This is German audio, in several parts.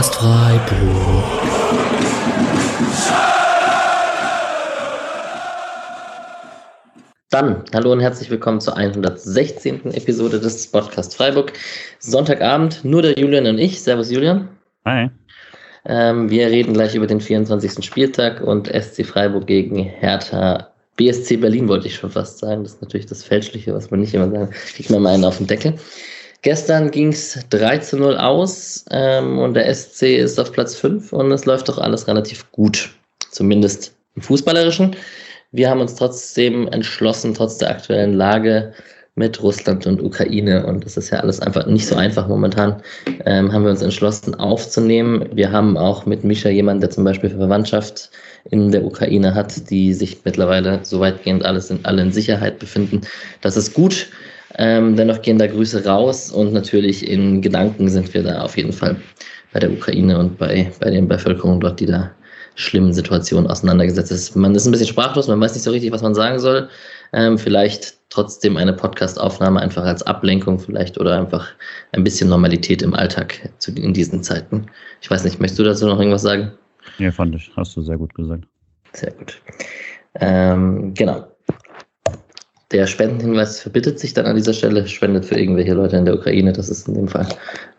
Podcast Freiburg. Dann, hallo und herzlich willkommen zur 116. Episode des Podcast Freiburg. Sonntagabend, nur der Julian und ich. Servus Julian. Hi. Ähm, wir reden gleich über den 24. Spieltag und SC Freiburg gegen Hertha BSC Berlin, wollte ich schon fast sagen. Das ist natürlich das Fälschliche, was man nicht immer sagen. Kriegt man mal einen auf den Deckel. Gestern ging es 3 zu 0 aus ähm, und der SC ist auf Platz 5 und es läuft doch alles relativ gut. Zumindest im Fußballerischen. Wir haben uns trotzdem entschlossen, trotz der aktuellen Lage mit Russland und Ukraine, und das ist ja alles einfach nicht so einfach momentan, ähm, haben wir uns entschlossen aufzunehmen. Wir haben auch mit Mischa jemanden, der zum Beispiel Verwandtschaft in der Ukraine hat, die sich mittlerweile so weitgehend alles in, alle in Sicherheit befinden. Das ist gut. Ähm, dennoch gehen da Grüße raus und natürlich in Gedanken sind wir da auf jeden Fall bei der Ukraine und bei, bei den Bevölkerung dort, die da schlimmen Situationen auseinandergesetzt ist. Man ist ein bisschen sprachlos, man weiß nicht so richtig, was man sagen soll. Ähm, vielleicht trotzdem eine Podcast-Aufnahme einfach als Ablenkung vielleicht oder einfach ein bisschen Normalität im Alltag zu, in diesen Zeiten. Ich weiß nicht, möchtest du dazu noch irgendwas sagen? Ja, fand ich. Hast du sehr gut gesagt. Sehr gut. Ähm, genau. Der Spendenhinweis verbittet sich dann an dieser Stelle, spendet für irgendwelche Leute in der Ukraine. Das ist in dem Fall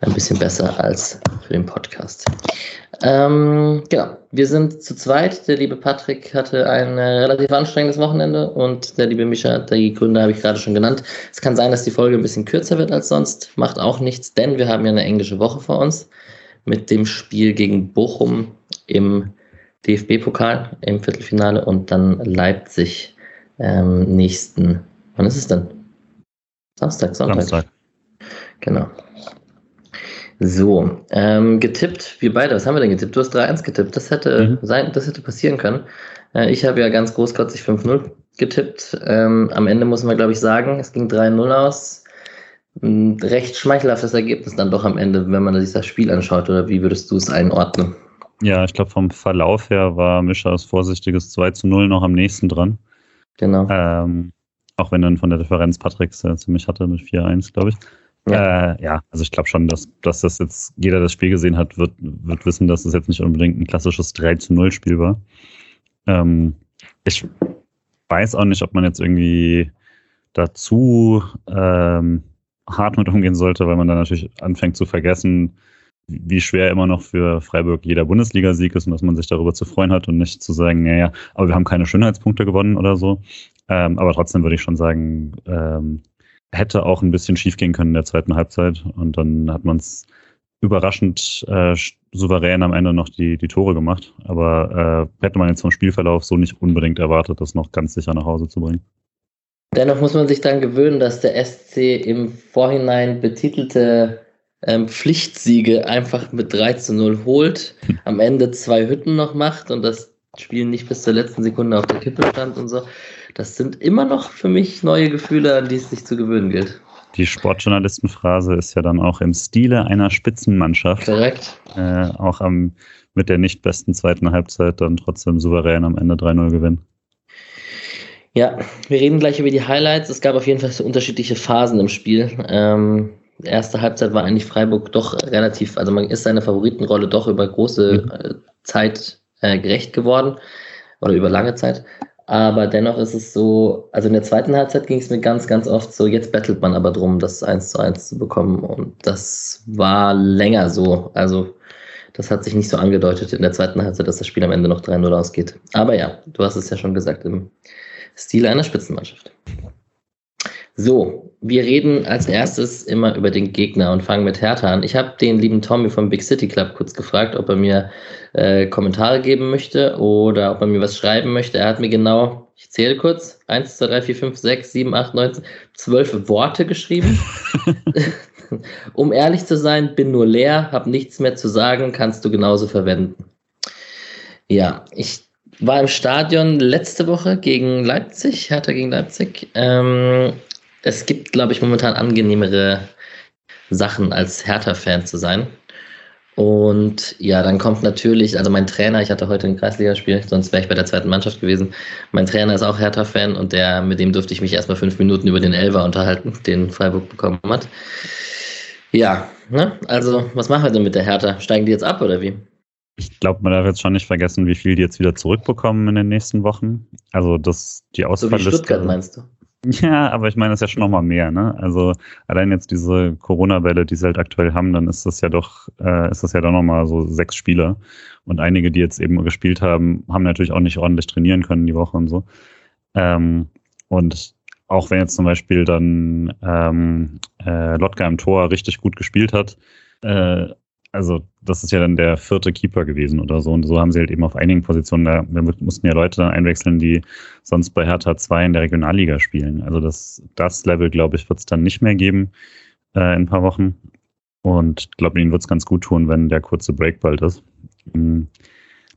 ein bisschen besser als für den Podcast. Ähm, genau, wir sind zu zweit. Der liebe Patrick hatte ein äh, relativ anstrengendes Wochenende und der liebe Mischa, die Gründe habe ich gerade schon genannt. Es kann sein, dass die Folge ein bisschen kürzer wird als sonst. Macht auch nichts, denn wir haben ja eine englische Woche vor uns mit dem Spiel gegen Bochum im DFB-Pokal im Viertelfinale und dann Leipzig ähm, nächsten, wann ist es denn? Samstag, Sonntag. Samstag. Genau. So, ähm, getippt, wir beide, was haben wir denn getippt? Du hast 3-1 getippt, das hätte, mhm. sein, das hätte passieren können. Äh, ich habe ja ganz großkotzig 5-0 getippt. Ähm, am Ende muss man, glaube ich, sagen, es ging 3-0 aus. Ein recht schmeichelhaftes Ergebnis dann doch am Ende, wenn man sich das Spiel anschaut, oder wie würdest du es einordnen? Ja, ich glaube, vom Verlauf her war Mischers vorsichtiges 2 0 noch am nächsten dran. Genau. Ähm, auch wenn dann von der Differenz Patrick äh, ziemlich hatte mit 4-1, glaube ich. Ja. Äh, ja, also ich glaube schon, dass, dass das jetzt jeder das Spiel gesehen hat, wird, wird wissen, dass es jetzt nicht unbedingt ein klassisches 3 zu 0 Spiel war. Ähm, ich weiß auch nicht, ob man jetzt irgendwie dazu ähm, hart mit umgehen sollte, weil man dann natürlich anfängt zu vergessen, wie schwer immer noch für Freiburg jeder Bundesligasieg ist und dass man sich darüber zu freuen hat und nicht zu sagen, naja, aber wir haben keine Schönheitspunkte gewonnen oder so. Ähm, aber trotzdem würde ich schon sagen, ähm, hätte auch ein bisschen schief gehen können in der zweiten Halbzeit und dann hat man es überraschend äh, souverän am Ende noch die, die Tore gemacht. Aber äh, hätte man jetzt vom Spielverlauf so nicht unbedingt erwartet, das noch ganz sicher nach Hause zu bringen. Dennoch muss man sich dann gewöhnen, dass der SC im Vorhinein betitelte ähm, Pflichtsiege einfach mit 3 zu 0 holt, am Ende zwei Hütten noch macht und das Spiel nicht bis zur letzten Sekunde auf der Kippe stand und so. Das sind immer noch für mich neue Gefühle, an die es sich zu gewöhnen gilt. Die Sportjournalistenphrase ist ja dann auch im Stile einer Spitzenmannschaft. Korrekt. Äh, auch am, mit der nicht besten zweiten Halbzeit dann trotzdem souverän am Ende 3-0 gewinnen. Ja, wir reden gleich über die Highlights. Es gab auf jeden Fall so unterschiedliche Phasen im Spiel. Ähm, erste Halbzeit war eigentlich Freiburg doch relativ, also man ist seiner Favoritenrolle doch über große mhm. Äh, Zeit äh, gerecht geworden oder über lange Zeit. Aber dennoch ist es so, also in der zweiten Halbzeit ging es mir ganz, ganz oft so, jetzt bettelt man aber drum, das 1 zu 1 zu bekommen. Und das war länger so. Also das hat sich nicht so angedeutet in der zweiten Halbzeit, dass das Spiel am Ende noch 3-0 ausgeht. Aber ja, du hast es ja schon gesagt, im Stil einer Spitzenmannschaft. So, wir reden als erstes immer über den Gegner und fangen mit Hertha an. Ich habe den lieben Tommy vom Big City Club kurz gefragt, ob er mir äh, Kommentare geben möchte oder ob er mir was schreiben möchte. Er hat mir genau, ich zähle kurz, 1, 2, 3, 4, 5, 6, 7, 8, 9, 12 Worte geschrieben. um ehrlich zu sein, bin nur leer, habe nichts mehr zu sagen, kannst du genauso verwenden. Ja, ich war im Stadion letzte Woche gegen Leipzig, Hertha gegen Leipzig. Ähm, es gibt, glaube ich, momentan angenehmere Sachen als Hertha-Fan zu sein. Und ja, dann kommt natürlich, also mein Trainer, ich hatte heute ein Kreisligaspiel, sonst wäre ich bei der zweiten Mannschaft gewesen. Mein Trainer ist auch Hertha-Fan und der, mit dem durfte ich mich erstmal fünf Minuten über den Elver unterhalten, den Freiburg bekommen hat. Ja, ne? Also, was machen wir denn mit der Hertha? Steigen die jetzt ab oder wie? Ich glaube, man darf jetzt schon nicht vergessen, wie viel die jetzt wieder zurückbekommen in den nächsten Wochen. Also, das, die Ausfallliste. So wie Stuttgart meinst du? Ja, aber ich meine, das ist ja schon nochmal mehr, ne? Also allein jetzt diese Corona-Welle, die sie halt aktuell haben, dann ist das ja doch, äh, ist das ja doch nochmal so sechs Spieler. Und einige, die jetzt eben gespielt haben, haben natürlich auch nicht ordentlich trainieren können die Woche und so. Ähm, und auch wenn jetzt zum Beispiel dann ähm, äh, Lotka im Tor richtig gut gespielt hat, äh, also das ist ja dann der vierte Keeper gewesen oder so. Und so haben sie halt eben auf einigen Positionen, da mussten ja Leute dann einwechseln, die sonst bei Hertha 2 in der Regionalliga spielen. Also das, das Level, glaube ich, wird es dann nicht mehr geben äh, in ein paar Wochen. Und ich glaube, ihnen wird es ganz gut tun, wenn der kurze Break bald ist. Mhm.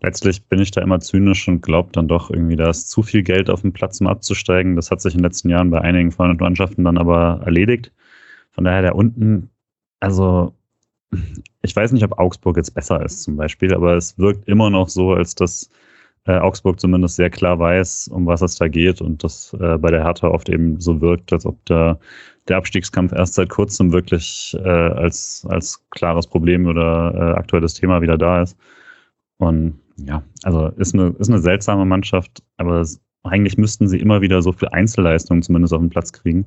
Letztlich bin ich da immer zynisch und glaube dann doch irgendwie, da ist zu viel Geld auf dem Platz, um abzusteigen. Das hat sich in den letzten Jahren bei einigen Mannschaften dann aber erledigt. Von daher, der unten, also ich weiß nicht, ob Augsburg jetzt besser ist zum Beispiel, aber es wirkt immer noch so, als dass äh, Augsburg zumindest sehr klar weiß, um was es da geht und das äh, bei der Hertha oft eben so wirkt, als ob da der Abstiegskampf erst seit kurzem wirklich äh, als, als klares Problem oder äh, aktuelles Thema wieder da ist. Und ja, also ist eine, ist eine seltsame Mannschaft, aber es, eigentlich müssten sie immer wieder so viel Einzelleistungen zumindest auf den Platz kriegen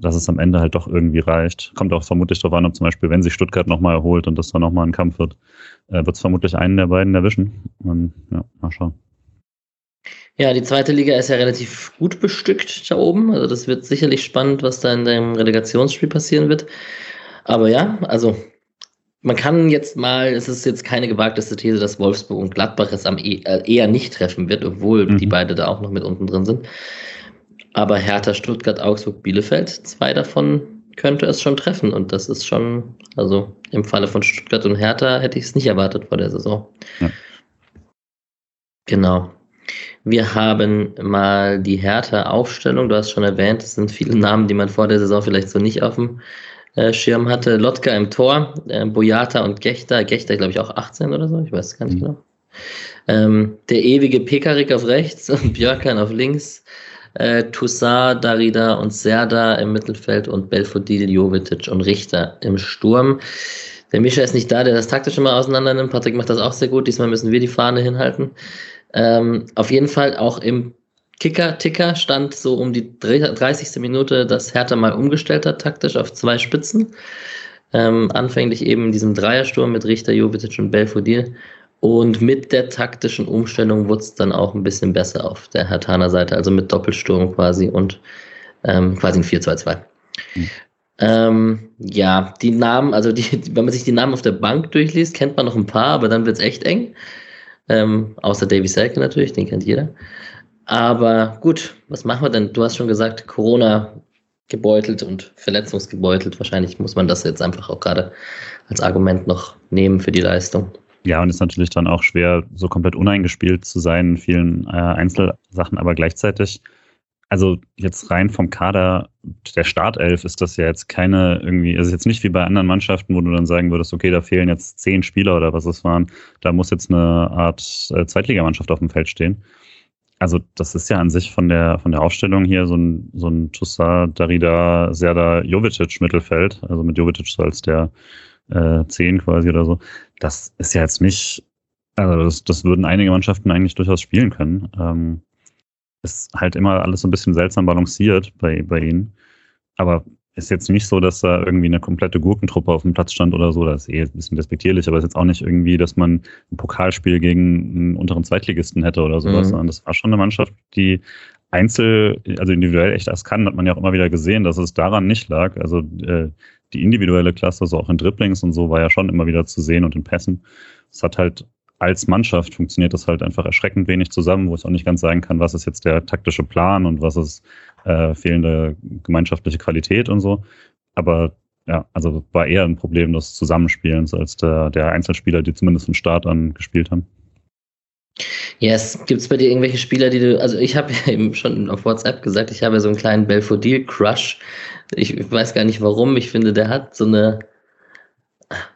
dass es am Ende halt doch irgendwie reicht. Kommt auch vermutlich darauf an, ob zum Beispiel, wenn sich Stuttgart nochmal erholt und das dann nochmal ein Kampf wird, äh, wird es vermutlich einen der beiden erwischen. Und ja, mal schauen. Ja, die zweite Liga ist ja relativ gut bestückt da oben. Also das wird sicherlich spannend, was da in dem Relegationsspiel passieren wird. Aber ja, also man kann jetzt mal, es ist jetzt keine gewagteste These, dass Wolfsburg und Gladbach es am e äh, eher nicht treffen wird, obwohl mhm. die beide da auch noch mit unten drin sind. Aber Hertha, Stuttgart, Augsburg, Bielefeld, zwei davon könnte es schon treffen. Und das ist schon, also im Falle von Stuttgart und Hertha hätte ich es nicht erwartet vor der Saison. Ja. Genau. Wir haben mal die Hertha-Aufstellung. Du hast schon erwähnt, es sind viele Namen, die man vor der Saison vielleicht so nicht auf dem äh, Schirm hatte. Lotka im Tor, äh, Boyata und Gechter. Gechter, glaube ich, auch 18 oder so. Ich weiß es gar nicht mhm. genau. Ähm, der ewige Pekarik auf rechts und Björkan auf links äh, Toussaint, Darida und Serda im Mittelfeld und Belfodil, Jovetic und Richter im Sturm. Der Mischa ist nicht da, der das taktisch immer auseinander nimmt. Patrick macht das auch sehr gut. Diesmal müssen wir die Fahne hinhalten. Ähm, auf jeden Fall auch im Kicker-Ticker stand so um die 30. Minute, dass Hertha mal umgestellt hat, taktisch auf zwei Spitzen. Ähm, anfänglich eben diesen Dreiersturm mit Richter, Jovetic und Belfodil. Und mit der taktischen Umstellung wurde es dann auch ein bisschen besser auf der Hertaner Seite, also mit Doppelsturm quasi und ähm, quasi ein 4-2-2. Mhm. Ähm, ja, die Namen, also die, wenn man sich die Namen auf der Bank durchliest, kennt man noch ein paar, aber dann wird es echt eng. Ähm, außer Davy Selke natürlich, den kennt jeder. Aber gut, was machen wir denn? Du hast schon gesagt, Corona gebeutelt und verletzungsgebeutelt. Wahrscheinlich muss man das jetzt einfach auch gerade als Argument noch nehmen für die Leistung. Ja, und ist natürlich dann auch schwer, so komplett uneingespielt zu sein in vielen äh, Einzelsachen, aber gleichzeitig, also jetzt rein vom Kader der Startelf ist das ja jetzt keine irgendwie, also jetzt nicht wie bei anderen Mannschaften, wo du dann sagen würdest, okay, da fehlen jetzt zehn Spieler oder was es waren, da muss jetzt eine Art äh, Zweitligamannschaft auf dem Feld stehen. Also das ist ja an sich von der von der Aufstellung hier so ein so ein Tussa, Darida, Serda, Jovicic Mittelfeld, also mit Jovicic so als der äh, 10 quasi oder so. Das ist ja jetzt nicht, also das, das würden einige Mannschaften eigentlich durchaus spielen können. Ähm, ist halt immer alles so ein bisschen seltsam balanciert bei, bei ihnen. Aber ist jetzt nicht so, dass da irgendwie eine komplette Gurkentruppe auf dem Platz stand oder so. Das ist eh ein bisschen despektierlich, aber es ist jetzt auch nicht irgendwie, dass man ein Pokalspiel gegen einen unteren Zweitligisten hätte oder sowas. Mhm. Das war schon eine Mannschaft, die einzel, also individuell echt das kann, hat man ja auch immer wieder gesehen, dass es daran nicht lag. Also äh, die individuelle Klasse, so auch in Dribblings und so, war ja schon immer wieder zu sehen und in Pässen. Es hat halt als Mannschaft funktioniert das halt einfach erschreckend wenig zusammen, wo ich auch nicht ganz sagen kann, was ist jetzt der taktische Plan und was ist äh, fehlende gemeinschaftliche Qualität und so. Aber ja, also war eher ein Problem des Zusammenspielens als der, der Einzelspieler, die zumindest von Start an gespielt haben. Yes, gibt es bei dir irgendwelche Spieler, die du, also ich habe ja eben schon auf WhatsApp gesagt, ich habe ja so einen kleinen Belfodil-Crush. Ich weiß gar nicht warum, ich finde, der hat so eine,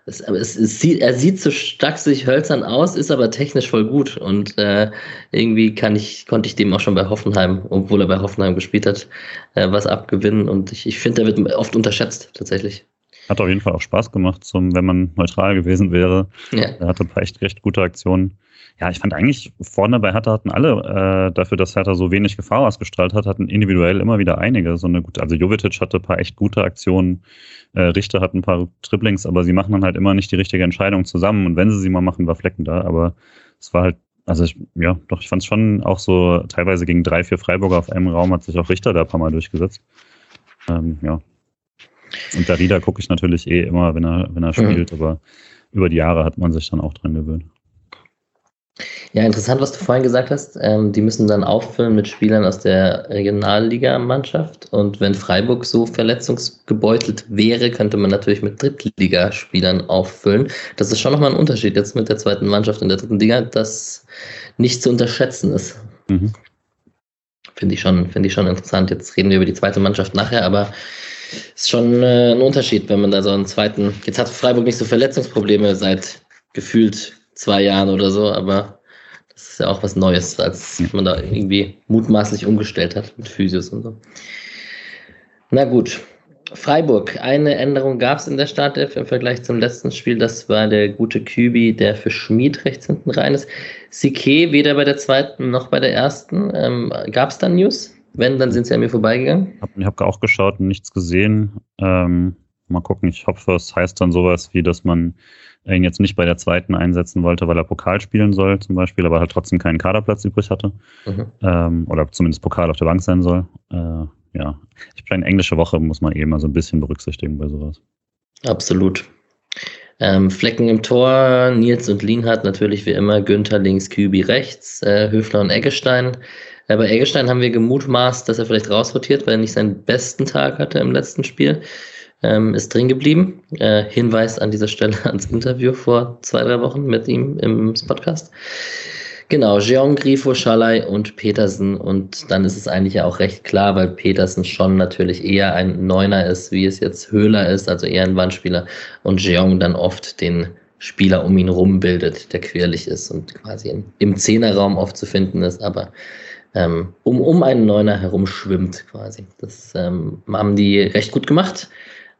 es, es, es sieht, er sieht so stachsig hölzern aus, ist aber technisch voll gut und äh, irgendwie kann ich, konnte ich dem auch schon bei Hoffenheim, obwohl er bei Hoffenheim gespielt hat, äh, was abgewinnen und ich, ich finde, der wird oft unterschätzt tatsächlich. Hat auf jeden Fall auch Spaß gemacht, zum, wenn man neutral gewesen wäre. Ja. Er hatte ein paar echt recht gute Aktionen. Ja, ich fand eigentlich vorne bei Hertha hatten alle äh, dafür, dass Hertha so wenig Gefahr ausgestrahlt hat, hatten individuell immer wieder einige. So eine gute, also Jovetic hatte ein paar echt gute Aktionen, äh, Richter hat ein paar Triplings, aber sie machen dann halt immer nicht die richtige Entscheidung zusammen. Und wenn sie sie mal machen, war Flecken da. Aber es war halt, also ich, ja, doch, ich fand es schon auch so, teilweise gegen drei, vier Freiburger auf einem Raum hat sich auch Richter da ein paar Mal durchgesetzt. Ähm, ja. Und Darida gucke ich natürlich eh immer, wenn er, wenn er mhm. spielt, mhm. aber über die Jahre hat man sich dann auch dran gewöhnt. Ja, interessant, was du vorhin gesagt hast. Ähm, die müssen dann auffüllen mit Spielern aus der Regionalligamannschaft. Und wenn Freiburg so verletzungsgebeutelt wäre, könnte man natürlich mit Drittligaspielern auffüllen. Das ist schon nochmal ein Unterschied jetzt mit der zweiten Mannschaft in der dritten Liga, das nicht zu unterschätzen ist. Mhm. Finde ich, schon, find ich schon interessant. Jetzt reden wir über die zweite Mannschaft nachher, aber es ist schon äh, ein Unterschied, wenn man da so einen zweiten. Jetzt hat Freiburg nicht so Verletzungsprobleme seit gefühlt zwei Jahren oder so, aber das ist ja auch was Neues, als man da irgendwie mutmaßlich umgestellt hat mit Physios und so. Na gut. Freiburg, eine Änderung gab es in der Startelf im Vergleich zum letzten Spiel. Das war der gute Kübi, der für Schmid rechts hinten rein ist. Sique weder bei der zweiten noch bei der ersten. Ähm, gab es da News? Wenn, dann sind sie an mir vorbeigegangen. Ich habe auch geschaut und nichts gesehen. Ähm, mal gucken, ich hoffe, es heißt dann sowas wie, dass man ihn jetzt nicht bei der zweiten einsetzen wollte, weil er Pokal spielen soll, zum Beispiel, aber halt trotzdem keinen Kaderplatz übrig hatte. Mhm. Ähm, oder zumindest Pokal auf der Bank sein soll. Äh, ja, ich bin englische Woche, muss man eh mal so ein bisschen berücksichtigen bei sowas. Absolut. Ähm, Flecken im Tor, Nils und Lienhardt natürlich wie immer, Günther links, Kübi rechts, äh, Höfler und Eggestein. Äh, bei Eggestein haben wir gemutmaßt, dass er vielleicht rausrotiert, weil er nicht seinen besten Tag hatte im letzten Spiel ähm, ist drin geblieben. Äh, Hinweis an dieser Stelle ans Interview vor zwei, drei Wochen mit ihm im Podcast. Genau, Jeong, Grifo, Schalay und Petersen. Und dann ist es eigentlich ja auch recht klar, weil Petersen schon natürlich eher ein Neuner ist, wie es jetzt Höhler ist, also eher ein Wandspieler. Und Jeong dann oft den Spieler um ihn rum bildet, der querlich ist und quasi im, im Zehnerraum oft zu finden ist, aber ähm, um, um einen Neuner herum schwimmt quasi. Das ähm, haben die recht gut gemacht.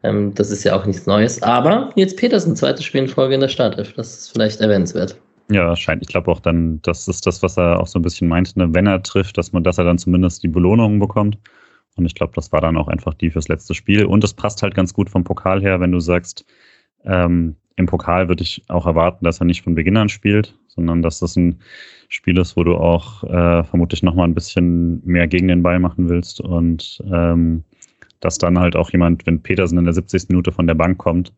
Ähm, das ist ja auch nichts Neues. Aber jetzt Petersen, zweites Spiel in Folge in der Startelf. Das ist vielleicht erwähnenswert. Ja, scheint. Ich glaube auch dann, das ist das, was er auch so ein bisschen meinte, ne? wenn er trifft, dass man, dass er dann zumindest die Belohnung bekommt. Und ich glaube, das war dann auch einfach die fürs letzte Spiel. Und es passt halt ganz gut vom Pokal her, wenn du sagst, ähm, im Pokal würde ich auch erwarten, dass er nicht von Beginn an spielt, sondern dass das ein Spiel ist, wo du auch äh, vermutlich nochmal ein bisschen mehr gegen den Ball machen willst. Und ähm, dass dann halt auch jemand, wenn Petersen in der 70. Minute von der Bank kommt,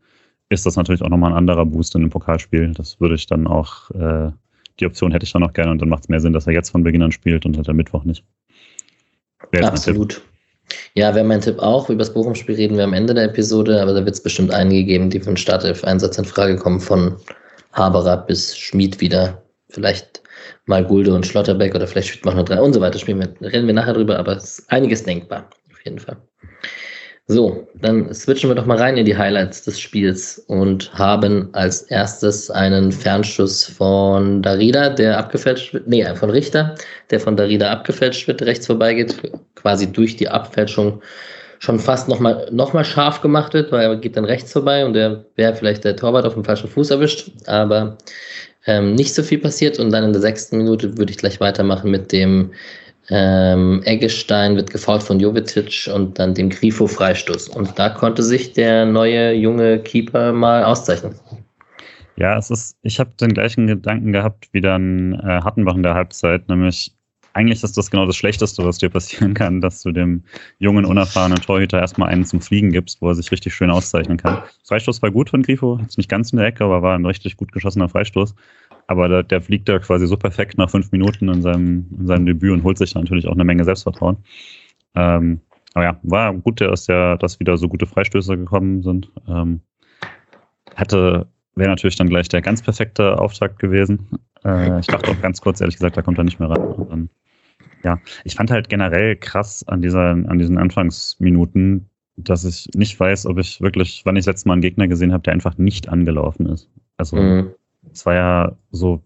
ist das natürlich auch nochmal ein anderer Boost in dem Pokalspiel. Das würde ich dann auch, äh, die Option hätte ich dann auch gerne und dann macht es mehr Sinn, dass er jetzt von Beginn an spielt und halt am Mittwoch nicht. Absolut. Ja, wäre mein Tipp auch. Über das Bochum-Spiel reden wir am Ende der Episode, aber da wird es bestimmt einige geben, die für den Startelf-Einsatz in Frage kommen, von Haberer bis Schmid wieder. Vielleicht mal Gulde und Schlotterbeck oder vielleicht spielt man noch drei und so weiter. Spielen wir, reden wir nachher drüber, aber es ist einiges denkbar, auf jeden Fall. So, dann switchen wir doch mal rein in die Highlights des Spiels und haben als erstes einen Fernschuss von Darida, der abgefälscht wird, nee, von Richter, der von Darida abgefälscht wird, rechts vorbeigeht, quasi durch die Abfälschung schon fast nochmal noch mal scharf gemacht wird, weil er geht dann rechts vorbei und der wäre vielleicht der Torwart auf dem falschen Fuß erwischt, aber ähm, nicht so viel passiert und dann in der sechsten Minute würde ich gleich weitermachen mit dem ähm, Eggestein wird gefault von Jovetic und dann dem Grifo Freistoß. Und da konnte sich der neue junge Keeper mal auszeichnen. Ja, es ist, ich habe den gleichen Gedanken gehabt wie dann äh, Hattenbach in der Halbzeit, nämlich eigentlich ist das genau das Schlechteste, was dir passieren kann, dass du dem jungen, unerfahrenen Torhüter erstmal einen zum Fliegen gibst, wo er sich richtig schön auszeichnen kann. Freistoß war gut von Grifo, jetzt nicht ganz in der Ecke, aber war ein richtig gut geschossener Freistoß. Aber der, der fliegt da quasi so perfekt nach fünf Minuten in seinem, in seinem Debüt und holt sich da natürlich auch eine Menge Selbstvertrauen. Ähm, aber ja, war gut, dass ja, dass wieder so gute Freistöße gekommen sind. Ähm, hätte, wäre natürlich dann gleich der ganz perfekte Auftakt gewesen. Äh, ich dachte auch ganz kurz, ehrlich gesagt, da kommt er nicht mehr ran. Dann, ja, ich fand halt generell krass an dieser, an diesen Anfangsminuten, dass ich nicht weiß, ob ich wirklich, wann ich das letzte Mal einen Gegner gesehen habe, der einfach nicht angelaufen ist. Also mhm. Es war ja so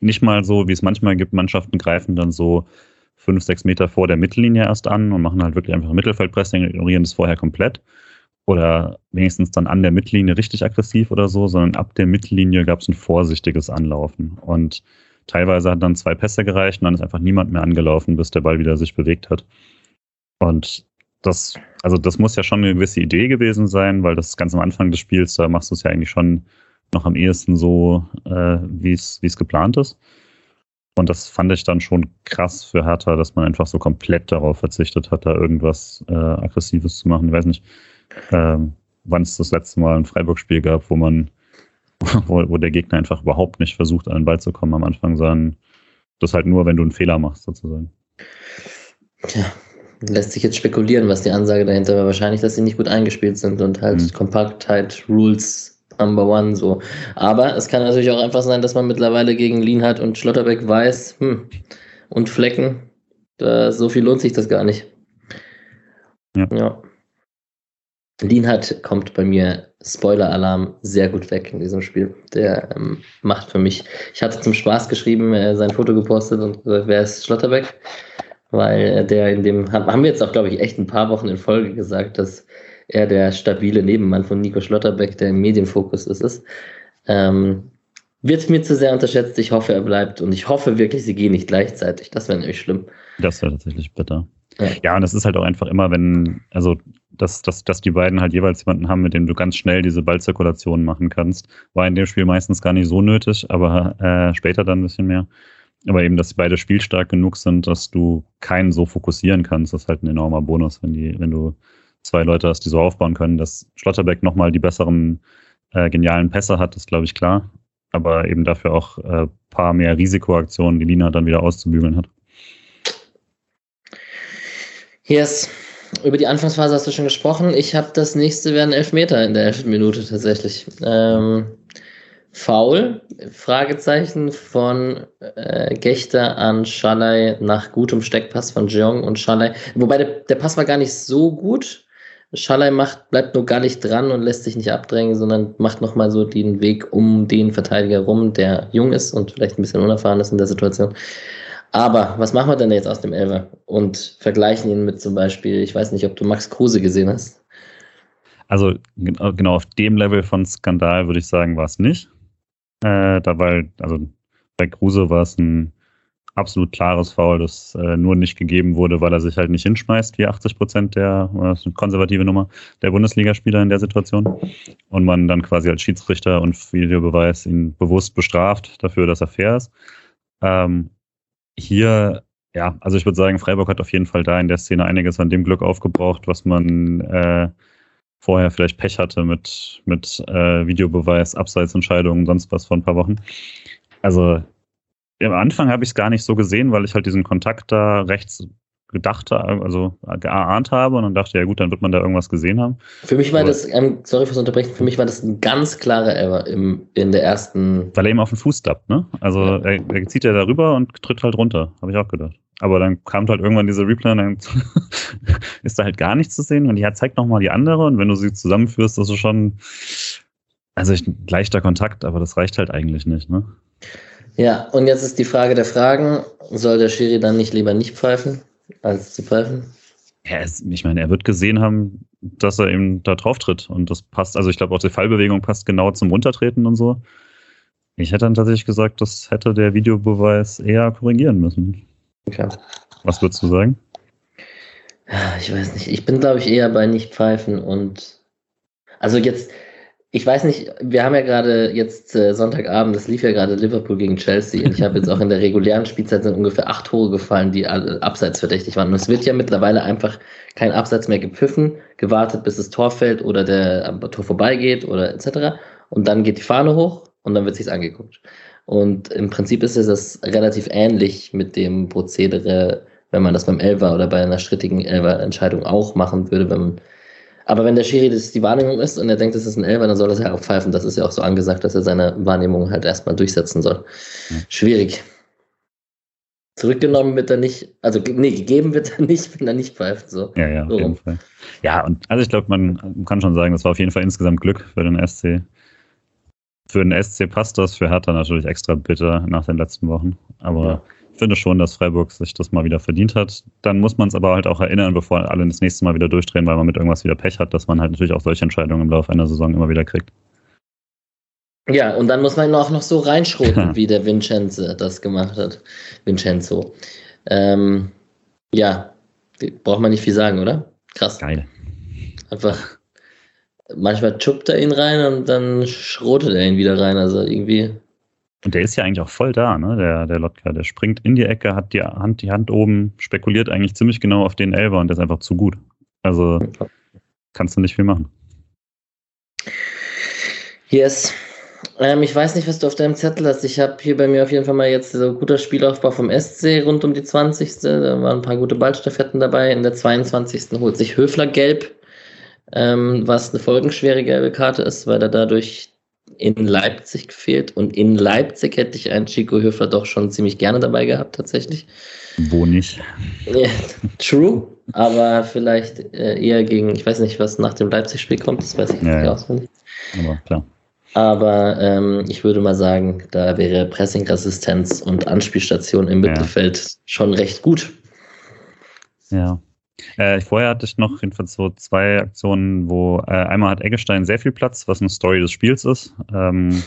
nicht mal so, wie es manchmal gibt, Mannschaften greifen dann so fünf, sechs Meter vor der Mittellinie erst an und machen halt wirklich einfach Mittelfeldpressing, ignorieren das vorher komplett. oder wenigstens dann an der Mittellinie richtig aggressiv oder so, sondern ab der Mittellinie gab es ein vorsichtiges Anlaufen. Und teilweise hat dann zwei Pässe gereicht und dann ist einfach niemand mehr angelaufen, bis der Ball wieder sich bewegt hat. Und das, also das muss ja schon eine gewisse Idee gewesen sein, weil das ganz am Anfang des Spiels, da machst du es ja eigentlich schon noch am ehesten so, äh, wie es geplant ist. Und das fand ich dann schon krass für Hertha, dass man einfach so komplett darauf verzichtet hat, da irgendwas äh, Aggressives zu machen. Ich weiß nicht, ähm, wann es das letzte Mal ein Freiburg-Spiel gab, wo man, wo, wo, der Gegner einfach überhaupt nicht versucht, an den Ball zu kommen am Anfang, sondern das halt nur, wenn du einen Fehler machst, sozusagen. Ja, lässt sich jetzt spekulieren, was die Ansage dahinter war. Wahrscheinlich, dass sie nicht gut eingespielt sind und halt mhm. Kompaktheit, Rules Number One so. Aber es kann natürlich auch einfach sein, dass man mittlerweile gegen Lienhardt und Schlotterbeck weiß, hm, und Flecken, da, so viel lohnt sich das gar nicht. Ja. ja. Lienhardt kommt bei mir, Spoiler-Alarm, sehr gut weg in diesem Spiel. Der ähm, macht für mich, ich hatte zum Spaß geschrieben, äh, sein Foto gepostet und gesagt, wer ist Schlotterbeck? Weil der in dem, haben wir jetzt auch, glaube ich, echt ein paar Wochen in Folge gesagt, dass er der stabile Nebenmann von Nico Schlotterbeck, der im Medienfokus ist. ist. Ähm, wird mir zu sehr unterschätzt. Ich hoffe, er bleibt und ich hoffe wirklich, sie gehen nicht gleichzeitig. Das wäre nämlich schlimm. Das wäre tatsächlich bitter. Ja. ja, und das ist halt auch einfach immer, wenn, also, dass, dass, dass die beiden halt jeweils jemanden haben, mit dem du ganz schnell diese Ballzirkulation machen kannst, war in dem Spiel meistens gar nicht so nötig, aber äh, später dann ein bisschen mehr. Aber eben, dass beide spielstark genug sind, dass du keinen so fokussieren kannst, das ist halt ein enormer Bonus, wenn die, wenn du zwei Leute hast, die so aufbauen können. Dass Schlotterbeck nochmal die besseren äh, genialen Pässe hat, ist, glaube ich, klar. Aber eben dafür auch ein äh, paar mehr Risikoaktionen, die Lina dann wieder auszubügeln hat. Yes. Über die Anfangsphase hast du schon gesprochen. Ich habe das nächste werden Elfmeter in der elften Minute tatsächlich. Ähm, Foul? Fragezeichen von äh, Gechter an Schalay nach gutem Steckpass von Jeong und Schalay. Wobei der, der Pass war gar nicht so gut. Schalay macht, bleibt nur gar nicht dran und lässt sich nicht abdrängen, sondern macht nochmal so den Weg um den Verteidiger rum, der jung ist und vielleicht ein bisschen unerfahren ist in der Situation. Aber was machen wir denn jetzt aus dem Elfer? Und vergleichen ihn mit zum Beispiel, ich weiß nicht, ob du Max Kruse gesehen hast. Also genau auf dem Level von Skandal würde ich sagen, war es nicht. Äh, dabei, also bei Kruse war es ein absolut klares Foul, das äh, nur nicht gegeben wurde, weil er sich halt nicht hinschmeißt, wie 80 Prozent der, das ist eine konservative Nummer, der Bundesligaspieler in der Situation. Und man dann quasi als Schiedsrichter und Videobeweis ihn bewusst bestraft dafür, dass er fair ist. Ähm, hier, ja, also ich würde sagen, Freiburg hat auf jeden Fall da in der Szene einiges an dem Glück aufgebraucht, was man äh, vorher vielleicht Pech hatte mit, mit äh, Videobeweis, Abseitsentscheidungen, sonst was vor ein paar Wochen. Also am Anfang habe ich es gar nicht so gesehen, weil ich halt diesen Kontakt da rechts gedacht habe, also geahnt habe und dann dachte, ja gut, dann wird man da irgendwas gesehen haben. Für mich war Aber, das, ähm, sorry fürs Unterbrechen, für mich war das ein ganz klarer Error im, in der ersten. Weil er eben auf den Fuß tappt, ne? Also ja. er, er, zieht ja darüber und tritt halt runter, habe ich auch gedacht. Aber dann kam halt irgendwann diese Replay und dann ist da halt gar nichts zu sehen und die zeigt nochmal die andere und wenn du sie zusammenführst, das ist schon, also ich, leichter Kontakt, aber das reicht halt eigentlich nicht, ne? Ja, und jetzt ist die Frage der Fragen, soll der Schiri dann nicht lieber nicht pfeifen? als zu pfeifen? Ja, es, ich meine, er wird gesehen haben, dass er eben da drauf tritt. Und das passt, also ich glaube auch die Fallbewegung passt genau zum Runtertreten und so. Ich hätte dann tatsächlich gesagt, das hätte der Videobeweis eher korrigieren müssen. Okay. Was würdest du sagen? Ich weiß nicht. Ich bin, glaube ich, eher bei nicht pfeifen und also jetzt, ich weiß nicht, wir haben ja gerade jetzt äh, Sonntagabend, das lief ja gerade Liverpool gegen Chelsea. Und ich habe jetzt auch in der regulären Spielzeit sind ungefähr acht Tore gefallen, die alle abseits verdächtig waren. Und es wird ja mittlerweile einfach kein Abseits mehr gepfiffen, gewartet, bis das Tor fällt oder der am Tor vorbeigeht oder etc. Und dann geht die Fahne hoch und dann wird sich's angeguckt. Und im Prinzip ist es das relativ ähnlich mit dem Prozedere, wenn man das beim Elfer oder bei einer strittigen Elfer-Entscheidung auch machen würde, wenn man aber wenn der Schiri das die Wahrnehmung ist und er denkt, das ist ein Elfer, dann soll er es ja auch pfeifen. Das ist ja auch so angesagt, dass er seine Wahrnehmung halt erstmal durchsetzen soll. Schwierig. Zurückgenommen wird er nicht, also nee, gegeben wird er nicht, wenn er nicht pfeift. So. Ja, ja, auf so. jeden Fall. Ja, und also ich glaube, man kann schon sagen, das war auf jeden Fall insgesamt Glück für den SC. für den SC passt das, für Hertha natürlich extra bitter nach den letzten Wochen. Aber ja. Ich finde schon, dass Freiburg sich das mal wieder verdient hat. Dann muss man es aber halt auch erinnern, bevor alle das nächste Mal wieder durchdrehen, weil man mit irgendwas wieder Pech hat, dass man halt natürlich auch solche Entscheidungen im Laufe einer Saison immer wieder kriegt. Ja, und dann muss man ihn auch noch so reinschroten, wie der Vincenzo das gemacht hat. Vincenzo. Ähm, ja, braucht man nicht viel sagen, oder? Krass. Geil. Einfach, manchmal chuppt er ihn rein und dann schrotet er ihn wieder rein. Also irgendwie. Und der ist ja eigentlich auch voll da, ne? Der, der Lotka. Der springt in die Ecke, hat die Hand, die Hand oben, spekuliert eigentlich ziemlich genau auf den Elber und der ist einfach zu gut. Also kannst du nicht viel machen. Yes. Ähm, ich weiß nicht, was du auf deinem Zettel hast. Ich habe hier bei mir auf jeden Fall mal jetzt so guter Spielaufbau vom SC rund um die 20. Da waren ein paar gute Ballstaffetten dabei. In der 22. holt sich Höfler gelb, ähm, was eine folgenschwere gelbe Karte ist, weil er dadurch in Leipzig gefehlt. Und in Leipzig hätte ich einen Chico Höfler doch schon ziemlich gerne dabei gehabt, tatsächlich. Wo nicht? Ja, true, aber vielleicht äh, eher gegen, ich weiß nicht, was nach dem Leipzig-Spiel kommt, das weiß ich ja, nicht ja. auswendig. Aber klar. Aber ähm, ich würde mal sagen, da wäre Pressing-Resistenz und Anspielstation im Mittelfeld schon recht gut. Ja. Äh, vorher hatte ich noch jedenfalls so zwei Aktionen, wo äh, einmal hat Eggestein sehr viel Platz, was eine Story des Spiels ist, ähm,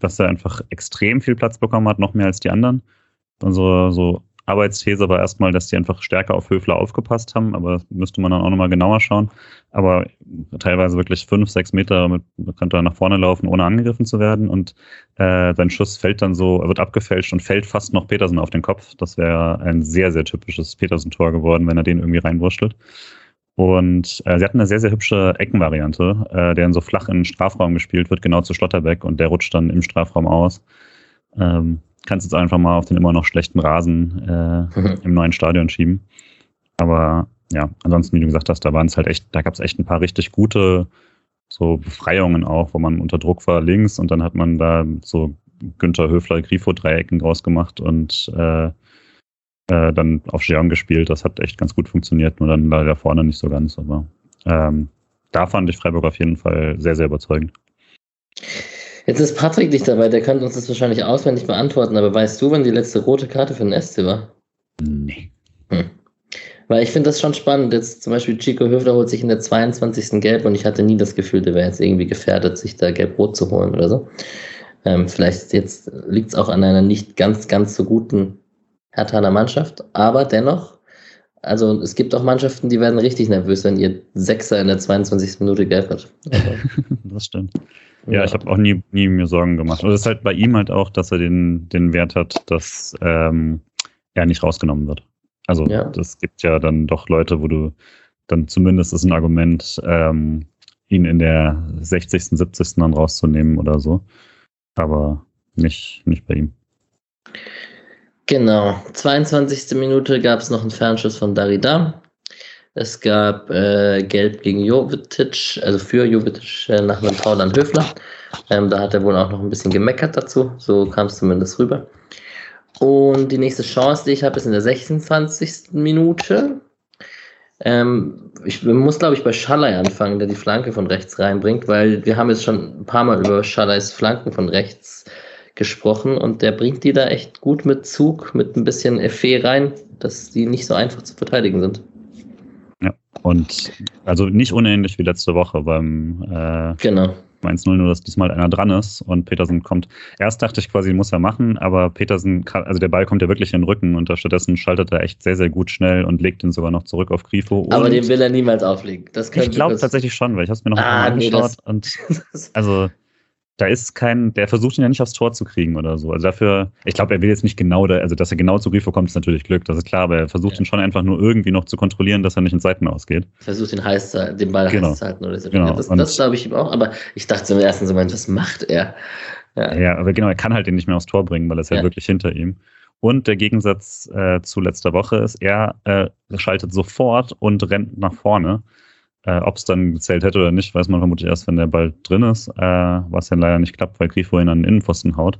dass er einfach extrem viel Platz bekommen hat, noch mehr als die anderen. Also so Arbeitsthese war erstmal, dass die einfach stärker auf Höfler aufgepasst haben, aber müsste man dann auch nochmal genauer schauen. Aber teilweise wirklich fünf, sechs Meter mit, könnte er nach vorne laufen, ohne angegriffen zu werden. Und äh, sein Schuss fällt dann so, er wird abgefälscht und fällt fast noch Petersen auf den Kopf. Das wäre ein sehr, sehr typisches Petersen-Tor geworden, wenn er den irgendwie reinwurschtelt. Und äh, sie hatten eine sehr, sehr hübsche Eckenvariante, äh, der dann so flach in den Strafraum gespielt wird, genau zu Schlotterbeck und der rutscht dann im Strafraum aus. Ähm, kannst jetzt einfach mal auf den immer noch schlechten Rasen äh, im neuen Stadion schieben. Aber ja, ansonsten, wie du gesagt hast, da waren es halt echt, da gab es echt ein paar richtig gute so Befreiungen auch, wo man unter Druck war links und dann hat man da so Günther Höfler Grifo-Dreiecken draus gemacht und äh, äh, dann auf Jean gespielt. Das hat echt ganz gut funktioniert, nur dann leider vorne nicht so ganz. Aber ähm, da fand ich Freiburg auf jeden Fall sehr, sehr überzeugend. Jetzt ist Patrick nicht dabei, der könnte uns das wahrscheinlich auswendig beantworten, aber weißt du, wann die letzte rote Karte für den SC war? Nee. Hm. Weil ich finde das schon spannend. Jetzt zum Beispiel Chico Höfler holt sich in der 22. Gelb und ich hatte nie das Gefühl, der wäre jetzt irgendwie gefährdet, sich da Gelb-Rot zu holen oder so. Ähm, vielleicht jetzt liegt es auch an einer nicht ganz, ganz so guten Herthaner Mannschaft, aber dennoch, also es gibt auch Mannschaften, die werden richtig nervös, wenn ihr Sechser in der 22. Minute gelb hat. Das stimmt. Ja, ich habe auch nie, nie mir Sorgen gemacht. Und es ist halt bei ihm halt auch, dass er den, den Wert hat, dass ähm, er nicht rausgenommen wird. Also ja. das gibt ja dann doch Leute, wo du dann zumindest ist ein Argument, ähm, ihn in der 60., 70. dann rauszunehmen oder so. Aber nicht, nicht bei ihm. Genau. 22. Minute gab es noch einen Fernschuss von Darida. Es gab äh, Gelb gegen Jovetic, also für Jovetic äh, nach einem Foul an Höfler. Ähm, da hat er wohl auch noch ein bisschen gemeckert dazu. So kam es zumindest rüber. Und die nächste Chance, die ich habe, ist in der 26. Minute. Ähm, ich muss, glaube ich, bei Schallei anfangen, der die Flanke von rechts reinbringt, weil wir haben jetzt schon ein paar Mal über Schalleis Flanken von rechts gesprochen und der bringt die da echt gut mit Zug, mit ein bisschen Effet rein, dass die nicht so einfach zu verteidigen sind. Und also nicht unähnlich wie letzte Woche beim äh, genau. 1-0, nur dass diesmal einer dran ist und Petersen kommt. Erst dachte ich quasi, muss er machen, aber Petersen, kann, also der Ball kommt ja wirklich in den Rücken und stattdessen schaltet er echt sehr, sehr gut schnell und legt ihn sogar noch zurück auf Grifo. Aber den will er niemals auflegen. Das ich glaube tatsächlich schon, weil ich habe es mir noch ah, mal nee, angeschaut und also da ist kein, der versucht ihn ja nicht aufs Tor zu kriegen oder so. Also dafür, ich glaube, er will jetzt nicht genau, da, also dass er genau zu Grifo kommt, ist natürlich Glück, das ist klar, aber er versucht ja. ihn schon einfach nur irgendwie noch zu kontrollieren, dass er nicht in Seiten ausgeht. Versucht ihn heiß zu, den Ball genau. heiß zu halten oder so. Genau. das, das glaube ich ihm auch, aber ich dachte im ersten Moment, was macht er? Ja. ja, aber genau, er kann halt den nicht mehr aufs Tor bringen, weil er ist ja, ja wirklich hinter ihm. Und der Gegensatz äh, zu letzter Woche ist, er äh, schaltet sofort und rennt nach vorne. Äh, Ob es dann gezählt hätte oder nicht, weiß man vermutlich erst, wenn der Ball drin ist, äh, was dann leider nicht klappt, weil Grifo ihn an den Innenpfosten haut.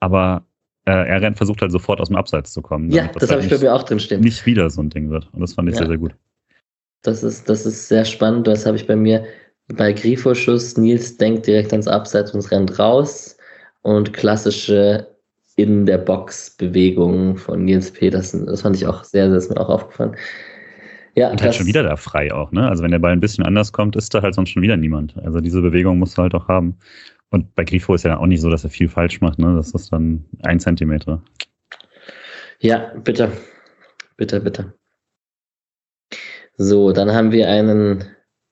Aber äh, er rennt, versucht halt sofort aus dem Abseits zu kommen. Ja, das, das habe ich bei mir auch drin stehen. Nicht wieder so ein Ding wird. Und das fand ich ja. sehr, sehr gut. Das ist, das ist sehr spannend. Das habe ich bei mir bei Grifo-Schuss, Nils denkt direkt ans Abseits und rennt raus. Und klassische in der Box Bewegungen von Nils Petersen. Das fand ich auch sehr, sehr, ist mir auch aufgefallen. Ja, und halt schon wieder da frei auch, ne? Also wenn der Ball ein bisschen anders kommt, ist da halt sonst schon wieder niemand. Also diese Bewegung musst du halt auch haben. Und bei Grifo ist ja auch nicht so, dass er viel falsch macht, ne? Das ist dann ein Zentimeter. Ja, bitte. Bitte, bitte. So, dann haben wir einen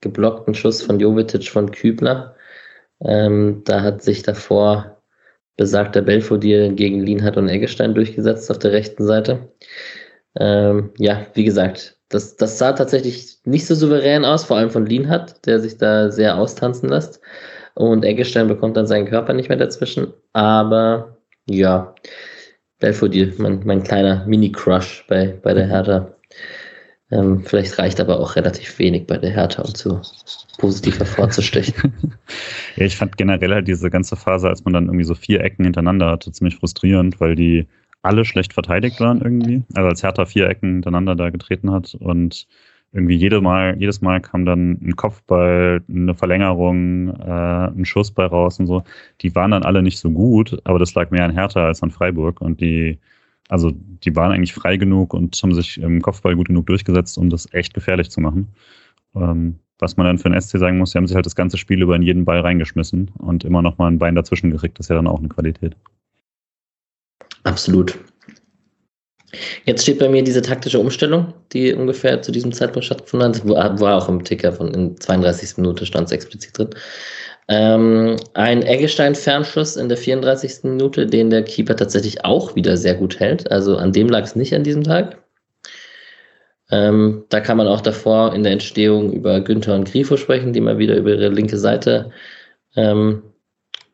geblockten Schuss von Jovetic von Kübler. Ähm, da hat sich davor besagter Belfodil gegen Lienhardt und Eggestein durchgesetzt auf der rechten Seite. Ähm, ja, wie gesagt, das, das sah tatsächlich nicht so souverän aus, vor allem von Lienhardt, der sich da sehr austanzen lässt. Und Eggestein bekommt dann seinen Körper nicht mehr dazwischen. Aber ja, Belfodil, mein, mein kleiner Mini-Crush bei, bei der Hertha. Ähm, vielleicht reicht aber auch relativ wenig bei der Hertha, um zu positiv hervorzustechen. ja, ich fand generell halt diese ganze Phase, als man dann irgendwie so vier Ecken hintereinander hatte, ziemlich frustrierend, weil die alle schlecht verteidigt waren irgendwie. Also als Hertha vier Ecken hintereinander da getreten hat und irgendwie jede Mal, jedes Mal kam dann ein Kopfball, eine Verlängerung, äh, ein Schussball raus und so. Die waren dann alle nicht so gut, aber das lag mehr an Hertha als an Freiburg und die also die waren eigentlich frei genug und haben sich im Kopfball gut genug durchgesetzt, um das echt gefährlich zu machen. Ähm, was man dann für den SC sagen muss, sie haben sich halt das ganze Spiel über in jeden Ball reingeschmissen und immer noch mal ein Bein dazwischen gekriegt. Das ist ja dann auch eine Qualität. Absolut. Jetzt steht bei mir diese taktische Umstellung, die ungefähr zu diesem Zeitpunkt stattgefunden hat. War, war auch im Ticker von in 32. Minute stand es explizit drin. Ähm, ein Eggestein-Fernschuss in der 34. Minute, den der Keeper tatsächlich auch wieder sehr gut hält. Also an dem lag es nicht an diesem Tag. Ähm, da kann man auch davor in der Entstehung über Günther und Grifo sprechen, die mal wieder über ihre linke Seite ähm,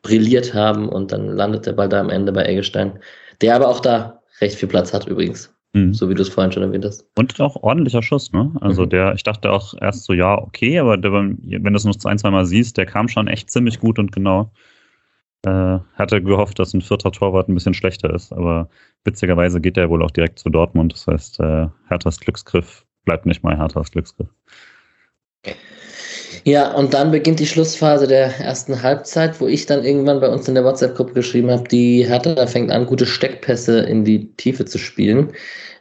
brilliert haben und dann landet der Ball da am Ende bei Eggestein, der aber auch da recht viel Platz hat übrigens. Mhm. So wie du es vorhin schon erwähnt hast. Und auch ordentlicher Schuss, ne? Also mhm. der, ich dachte auch erst so, ja, okay, aber der, wenn du es noch ein, zwei Mal siehst, der kam schon echt ziemlich gut und genau. Äh, hatte gehofft, dass ein vierter Torwart ein bisschen schlechter ist, aber witzigerweise geht der wohl auch direkt zu Dortmund. Das heißt, äh, Herthas Glücksgriff bleibt nicht mal Herthas Glücksgriff. Ja, und dann beginnt die Schlussphase der ersten Halbzeit, wo ich dann irgendwann bei uns in der WhatsApp-Gruppe geschrieben habe, die Hertha fängt an, gute Steckpässe in die Tiefe zu spielen,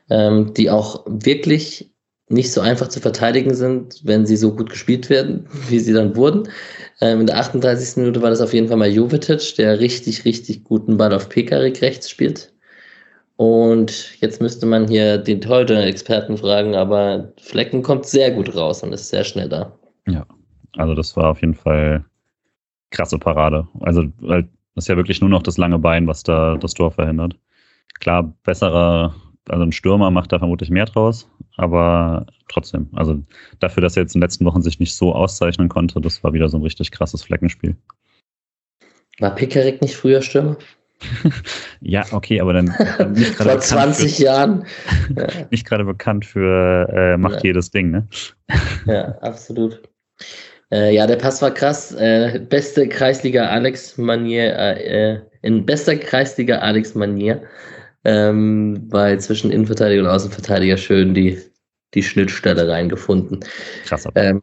ähm, die auch wirklich nicht so einfach zu verteidigen sind, wenn sie so gut gespielt werden, wie sie dann wurden. Ähm, in der 38. Minute war das auf jeden Fall mal Jovetic, der richtig, richtig guten Ball auf Pekarik rechts spielt. Und jetzt müsste man hier den Torhüter-Experten fragen, aber Flecken kommt sehr gut raus und ist sehr schnell da. Ja, also das war auf jeden Fall krasse Parade. Also das ist ja wirklich nur noch das lange Bein, was da das Tor verhindert. Klar, besserer, also ein Stürmer macht da vermutlich mehr draus, aber trotzdem, also dafür, dass er jetzt in den letzten Wochen sich nicht so auszeichnen konnte, das war wieder so ein richtig krasses Fleckenspiel. War Pickerick nicht früher Stürmer? ja, okay, aber dann nicht gerade vor 20 für, Jahren. nicht gerade bekannt für äh, macht ja. jedes Ding, ne? ja, absolut. Äh, ja, der Pass war krass. Äh, beste Kreisliga Alex Manier, äh, äh, in bester Kreisliga Alex Manier, ähm, weil zwischen Innenverteidiger und Außenverteidiger schön die, die Schnittstelle reingefunden. Krasser ähm,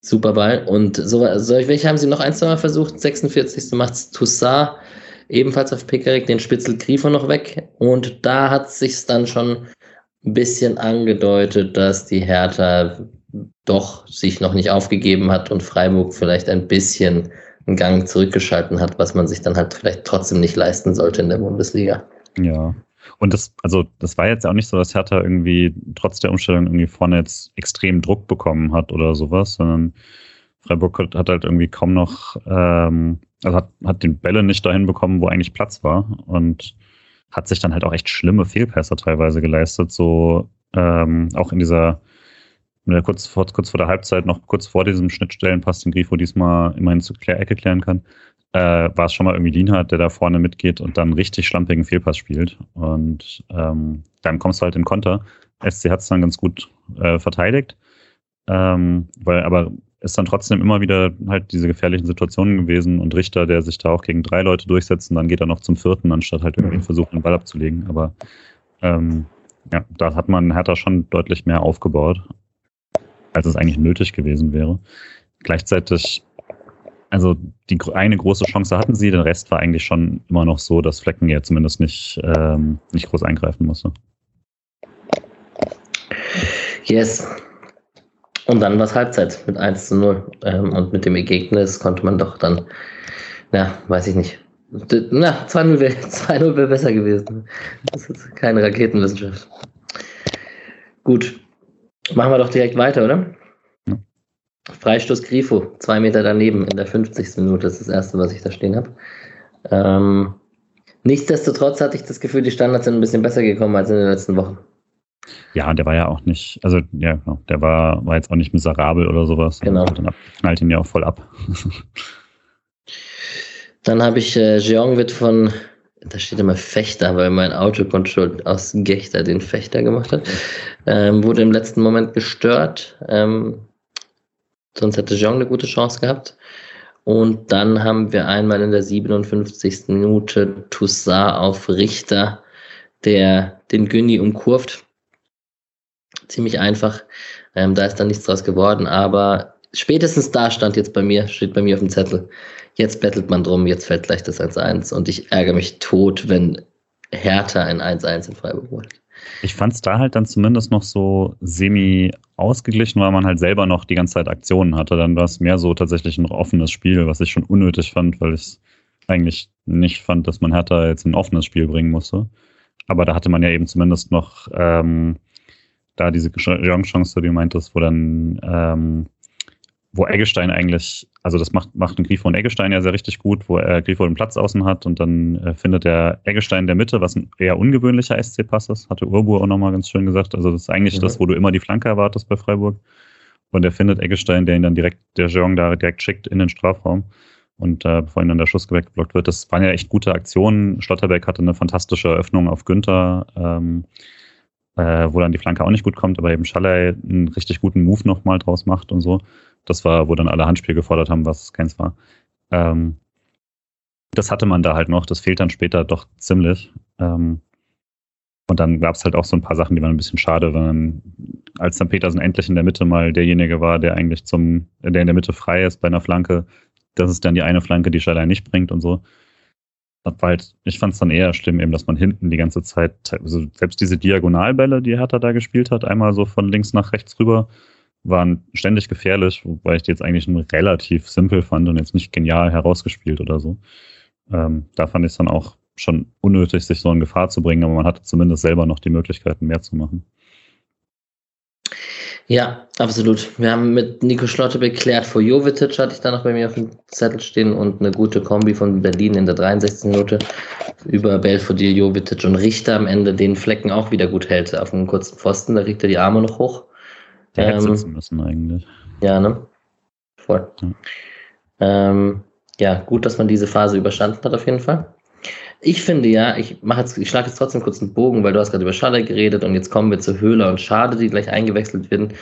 Super Ball. Und so, so, welche haben sie noch ein, zwei Mal versucht? 46. macht's Toussaint, ebenfalls auf Pickerick, den Spitzel Grifo noch weg. Und da hat sich's dann schon ein bisschen angedeutet, dass die Hertha doch sich noch nicht aufgegeben hat und Freiburg vielleicht ein bisschen einen Gang zurückgeschalten hat, was man sich dann halt vielleicht trotzdem nicht leisten sollte in der Bundesliga. Ja. Und das, also, das war jetzt auch nicht so, dass Hertha irgendwie trotz der Umstellung irgendwie vorne jetzt extrem Druck bekommen hat oder sowas, sondern Freiburg hat halt irgendwie kaum noch, ähm, also hat, hat den Bälle nicht dahin bekommen, wo eigentlich Platz war und hat sich dann halt auch echt schlimme Fehlpässe teilweise geleistet, so ähm, auch in dieser kurz vor, kurz vor der Halbzeit, noch kurz vor diesem Schnittstellenpass, den Grifo diesmal immerhin zur Klär Ecke klären kann, äh, war es schon mal irgendwie Lienhardt, der da vorne mitgeht und dann richtig schlampigen Fehlpass spielt. Und ähm, dann kommst du halt in Konter. SC hat es dann ganz gut äh, verteidigt, ähm, weil aber ist dann trotzdem immer wieder halt diese gefährlichen Situationen gewesen und Richter, der sich da auch gegen drei Leute durchsetzt und dann geht er noch zum vierten, anstatt halt irgendwie mhm. versuchen, den Ball abzulegen. Aber ähm, ja, da hat man Hertha schon deutlich mehr aufgebaut als es eigentlich nötig gewesen wäre. Gleichzeitig also die eine große Chance hatten sie, der Rest war eigentlich schon immer noch so, dass Flecken ja zumindest nicht, ähm, nicht groß eingreifen musste. Yes. Und dann war es Halbzeit mit 1 zu 0. Ähm, und mit dem Ergebnis konnte man doch dann, na, weiß ich nicht. Na, 2-0 wäre wär besser gewesen. Das ist keine Raketenwissenschaft. Gut. Machen wir doch direkt weiter, oder? Ja. Freistoß Grifo, zwei Meter daneben in der 50. Minute, das ist das erste, was ich da stehen habe. Ähm, nichtsdestotrotz hatte ich das Gefühl, die Standards sind ein bisschen besser gekommen als in den letzten Wochen. Ja, der war ja auch nicht, also ja, genau, der war, war jetzt auch nicht miserabel oder sowas. Genau. Dann knallt ihn ja auch voll ab. Dann habe ich äh, Jeong von, da steht immer Fechter, weil mein Autocontrol aus Gechter den Fechter gemacht hat. Ähm, wurde im letzten Moment gestört. Ähm, sonst hätte Jeong eine gute Chance gehabt. Und dann haben wir einmal in der 57. Minute Toussaint auf Richter, der den Günni umkurvt ziemlich einfach. Ähm, da ist dann nichts draus geworden, aber spätestens da stand jetzt bei mir, steht bei mir auf dem Zettel, jetzt bettelt man drum, jetzt fällt gleich das 1-1 und ich ärgere mich tot, wenn Hertha ein 1-1 in Freiburg holt. Ich fand es da halt dann zumindest noch so semi ausgeglichen, weil man halt selber noch die ganze Zeit Aktionen hatte. Dann war es mehr so tatsächlich ein offenes Spiel, was ich schon unnötig fand, weil ich eigentlich nicht fand, dass man Hertha jetzt ein offenes Spiel bringen musste. Aber da hatte man ja eben zumindest noch ähm, da diese Chance, die du meintest, wo dann, ähm, wo Eggestein eigentlich, also das macht, macht ein Grifo und Eggestein ja sehr richtig gut, wo er Grifo den Platz außen hat und dann äh, findet er Eggestein in der Mitte, was ein eher ungewöhnlicher SC-Pass ist, hatte Urbur auch nochmal ganz schön gesagt. Also das ist eigentlich mhm. das, wo du immer die Flanke erwartest bei Freiburg. Und er findet Eggestein, der ihn dann direkt, der Jeong da direkt schickt in den Strafraum. Und äh, bevor ihm dann der Schuss weggeblockt wird, das waren ja echt gute Aktionen. Schlotterbeck hatte eine fantastische Eröffnung auf Günther. Ähm, äh, wo dann die Flanke auch nicht gut kommt, aber eben Schallei einen richtig guten Move nochmal draus macht und so. Das war, wo dann alle Handspiel gefordert haben, was keins war. Ähm, das hatte man da halt noch, das fehlt dann später doch ziemlich. Ähm, und dann gab es halt auch so ein paar Sachen, die waren ein bisschen schade, wenn als dann Petersen endlich in der Mitte mal derjenige war, der eigentlich zum, der in der Mitte frei ist bei einer Flanke, das ist dann die eine Flanke, die Schallei nicht bringt und so halt, ich fand es dann eher schlimm, eben, dass man hinten die ganze Zeit, also selbst diese Diagonalbälle, die Hertha da gespielt hat, einmal so von links nach rechts rüber, waren ständig gefährlich, wobei ich die jetzt eigentlich relativ simpel fand und jetzt nicht genial herausgespielt oder so. Ähm, da fand ich es dann auch schon unnötig, sich so in Gefahr zu bringen, aber man hatte zumindest selber noch die Möglichkeiten, mehr zu machen. Ja, absolut. Wir haben mit Nico Schlotte beklärt vor Jovetic, hatte ich da noch bei mir auf dem Zettel stehen und eine gute Kombi von Berlin in der 63. Minute über Belfodil, Jovetic und Richter am Ende den Flecken auch wieder gut hält auf einem kurzen Pfosten. Da kriegt er die Arme noch hoch. Der ähm, hätte sitzen müssen eigentlich. Ja, ne? Voll. Ja. Ähm, ja, gut, dass man diese Phase überstanden hat auf jeden Fall. Ich finde ja, ich mache jetzt, ich schlage jetzt trotzdem kurz einen Bogen, weil du hast gerade über Schade geredet und jetzt kommen wir zu Höhler und Schade, die gleich eingewechselt werden.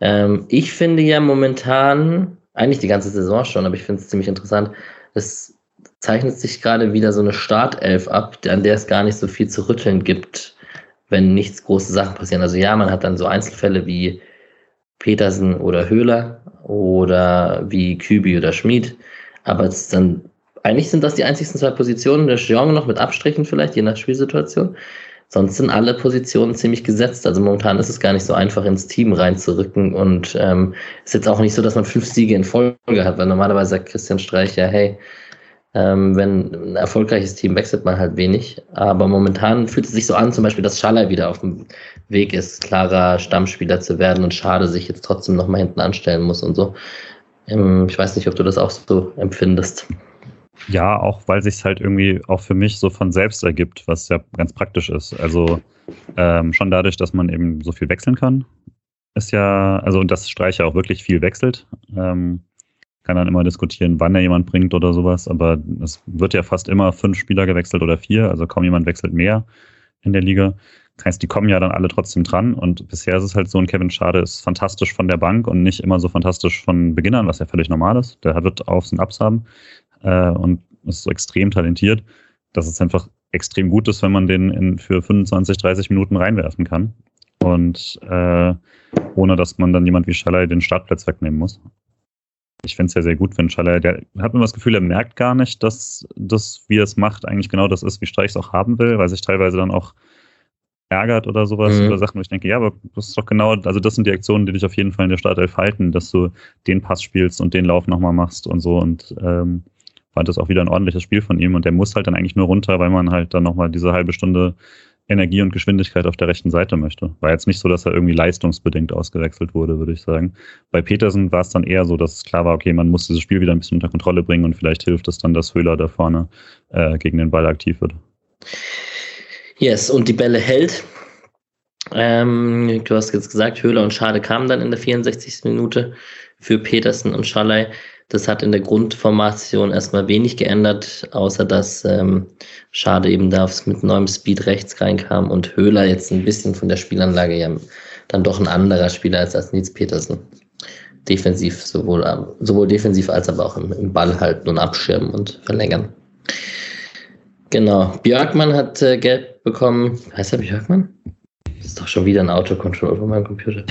Ähm, ich finde ja momentan, eigentlich die ganze Saison schon, aber ich finde es ziemlich interessant, es zeichnet sich gerade wieder so eine Startelf ab, an der es gar nicht so viel zu rütteln gibt, wenn nichts große Sachen passieren. Also ja, man hat dann so Einzelfälle wie Petersen oder Höhler oder wie Kübi oder Schmid, aber es dann eigentlich sind das die einzigsten zwei Positionen. Der Jeong noch mit Abstrichen vielleicht, je nach Spielsituation. Sonst sind alle Positionen ziemlich gesetzt. Also momentan ist es gar nicht so einfach, ins Team reinzurücken. Und ähm, ist jetzt auch nicht so, dass man fünf Siege in Folge hat, weil normalerweise sagt Christian Streich ja, hey, ähm, wenn ein erfolgreiches Team wechselt man halt wenig. Aber momentan fühlt es sich so an, zum Beispiel, dass Schaller wieder auf dem Weg ist, klarer Stammspieler zu werden und Schade sich jetzt trotzdem nochmal hinten anstellen muss und so. Ähm, ich weiß nicht, ob du das auch so empfindest. Ja, auch weil sich halt irgendwie auch für mich so von selbst ergibt, was ja ganz praktisch ist. Also ähm, schon dadurch, dass man eben so viel wechseln kann, ist ja, also und das Streicher auch wirklich viel wechselt. Ähm, kann dann immer diskutieren, wann er jemand bringt oder sowas, aber es wird ja fast immer fünf Spieler gewechselt oder vier, also kaum jemand wechselt mehr in der Liga. Das heißt, die kommen ja dann alle trotzdem dran und bisher ist es halt so, ein Kevin Schade ist fantastisch von der Bank und nicht immer so fantastisch von Beginnern, was ja völlig normal ist. Der wird Aufs und Abs haben äh, und ist so extrem talentiert, dass es einfach extrem gut ist, wenn man den in, für 25, 30 Minuten reinwerfen kann. Und äh, ohne dass man dann jemand wie Schallei den Startplatz wegnehmen muss. Ich finde es ja sehr gut, wenn Schaller, der hat immer das Gefühl, er merkt gar nicht, dass das, wie er es macht, eigentlich genau das ist, wie Streich es auch haben will, weil sich teilweise dann auch ärgert oder sowas mhm. oder Sachen, wo ich denke, ja, aber das ist doch genau, also das sind die Aktionen, die dich auf jeden Fall in der Startelf halten, dass du den Pass spielst und den Lauf nochmal machst und so und ähm, fand das auch wieder ein ordentliches Spiel von ihm und der muss halt dann eigentlich nur runter, weil man halt dann nochmal diese halbe Stunde Energie und Geschwindigkeit auf der rechten Seite möchte. War jetzt nicht so, dass er irgendwie leistungsbedingt ausgewechselt wurde, würde ich sagen. Bei Petersen war es dann eher so, dass es klar war, okay, man muss dieses Spiel wieder ein bisschen unter Kontrolle bringen und vielleicht hilft es dann, dass Höhler da vorne äh, gegen den Ball aktiv wird. Yes, und die Bälle hält. Ähm, du hast jetzt gesagt, Höhler und Schade kamen dann in der 64. Minute für Petersen und Schallei. Das hat in der Grundformation erstmal wenig geändert, außer dass ähm, Schade eben da mit neuem Speed rechts reinkam und Höhler jetzt ein bisschen von der Spielanlage ja dann doch ein anderer Spieler ist als Nils Petersen. Defensiv, sowohl, sowohl defensiv als aber auch im, im Ball halten und abschirmen und verlängern. Genau. Björkmann hat äh, Gelb bekommen. Heißt er Björkmann? Das ist doch schon wieder ein Autocontrol von meinem Computer.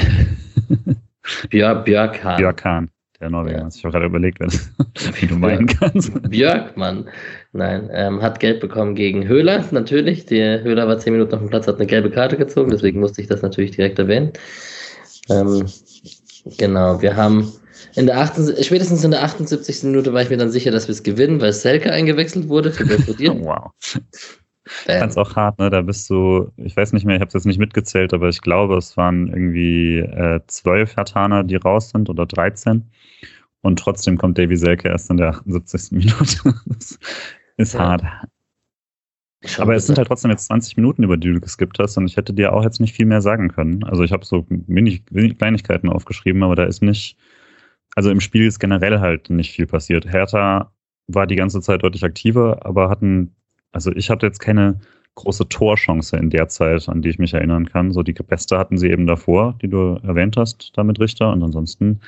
Björk, Björk Björkan der Norweger. Ja. Ich habe gerade überlegt, wie du meinen kannst. Björkmann, nein, ähm, hat Geld bekommen gegen Höhler, natürlich. Der Höhler war zehn Minuten auf dem Platz, hat eine gelbe Karte gezogen, deswegen musste ich das natürlich direkt erwähnen. Ähm, genau, wir haben in der 78, spätestens in der 78. Minute war ich mir dann sicher, dass wir es gewinnen, weil Selke eingewechselt wurde für Belfodil. wow. Fand es auch hart, ne? Da bist du, ich weiß nicht mehr, ich habe es jetzt nicht mitgezählt, aber ich glaube, es waren irgendwie äh, zwölf Hatana, die raus sind oder 13. Und trotzdem kommt Davy Selke erst in der 78. Minute. das ist ja. hart. Aber es sind halt trotzdem jetzt 20 Minuten, über die du geskippt hast, und ich hätte dir auch jetzt nicht viel mehr sagen können. Also ich habe so wenig, wenig Kleinigkeiten aufgeschrieben, aber da ist nicht, also im Spiel ist generell halt nicht viel passiert. Hertha war die ganze Zeit deutlich aktiver, aber hatten also ich hatte jetzt keine große Torchance in der Zeit, an die ich mich erinnern kann. So die beste hatten sie eben davor, die du erwähnt hast, damit Richter. Und ansonsten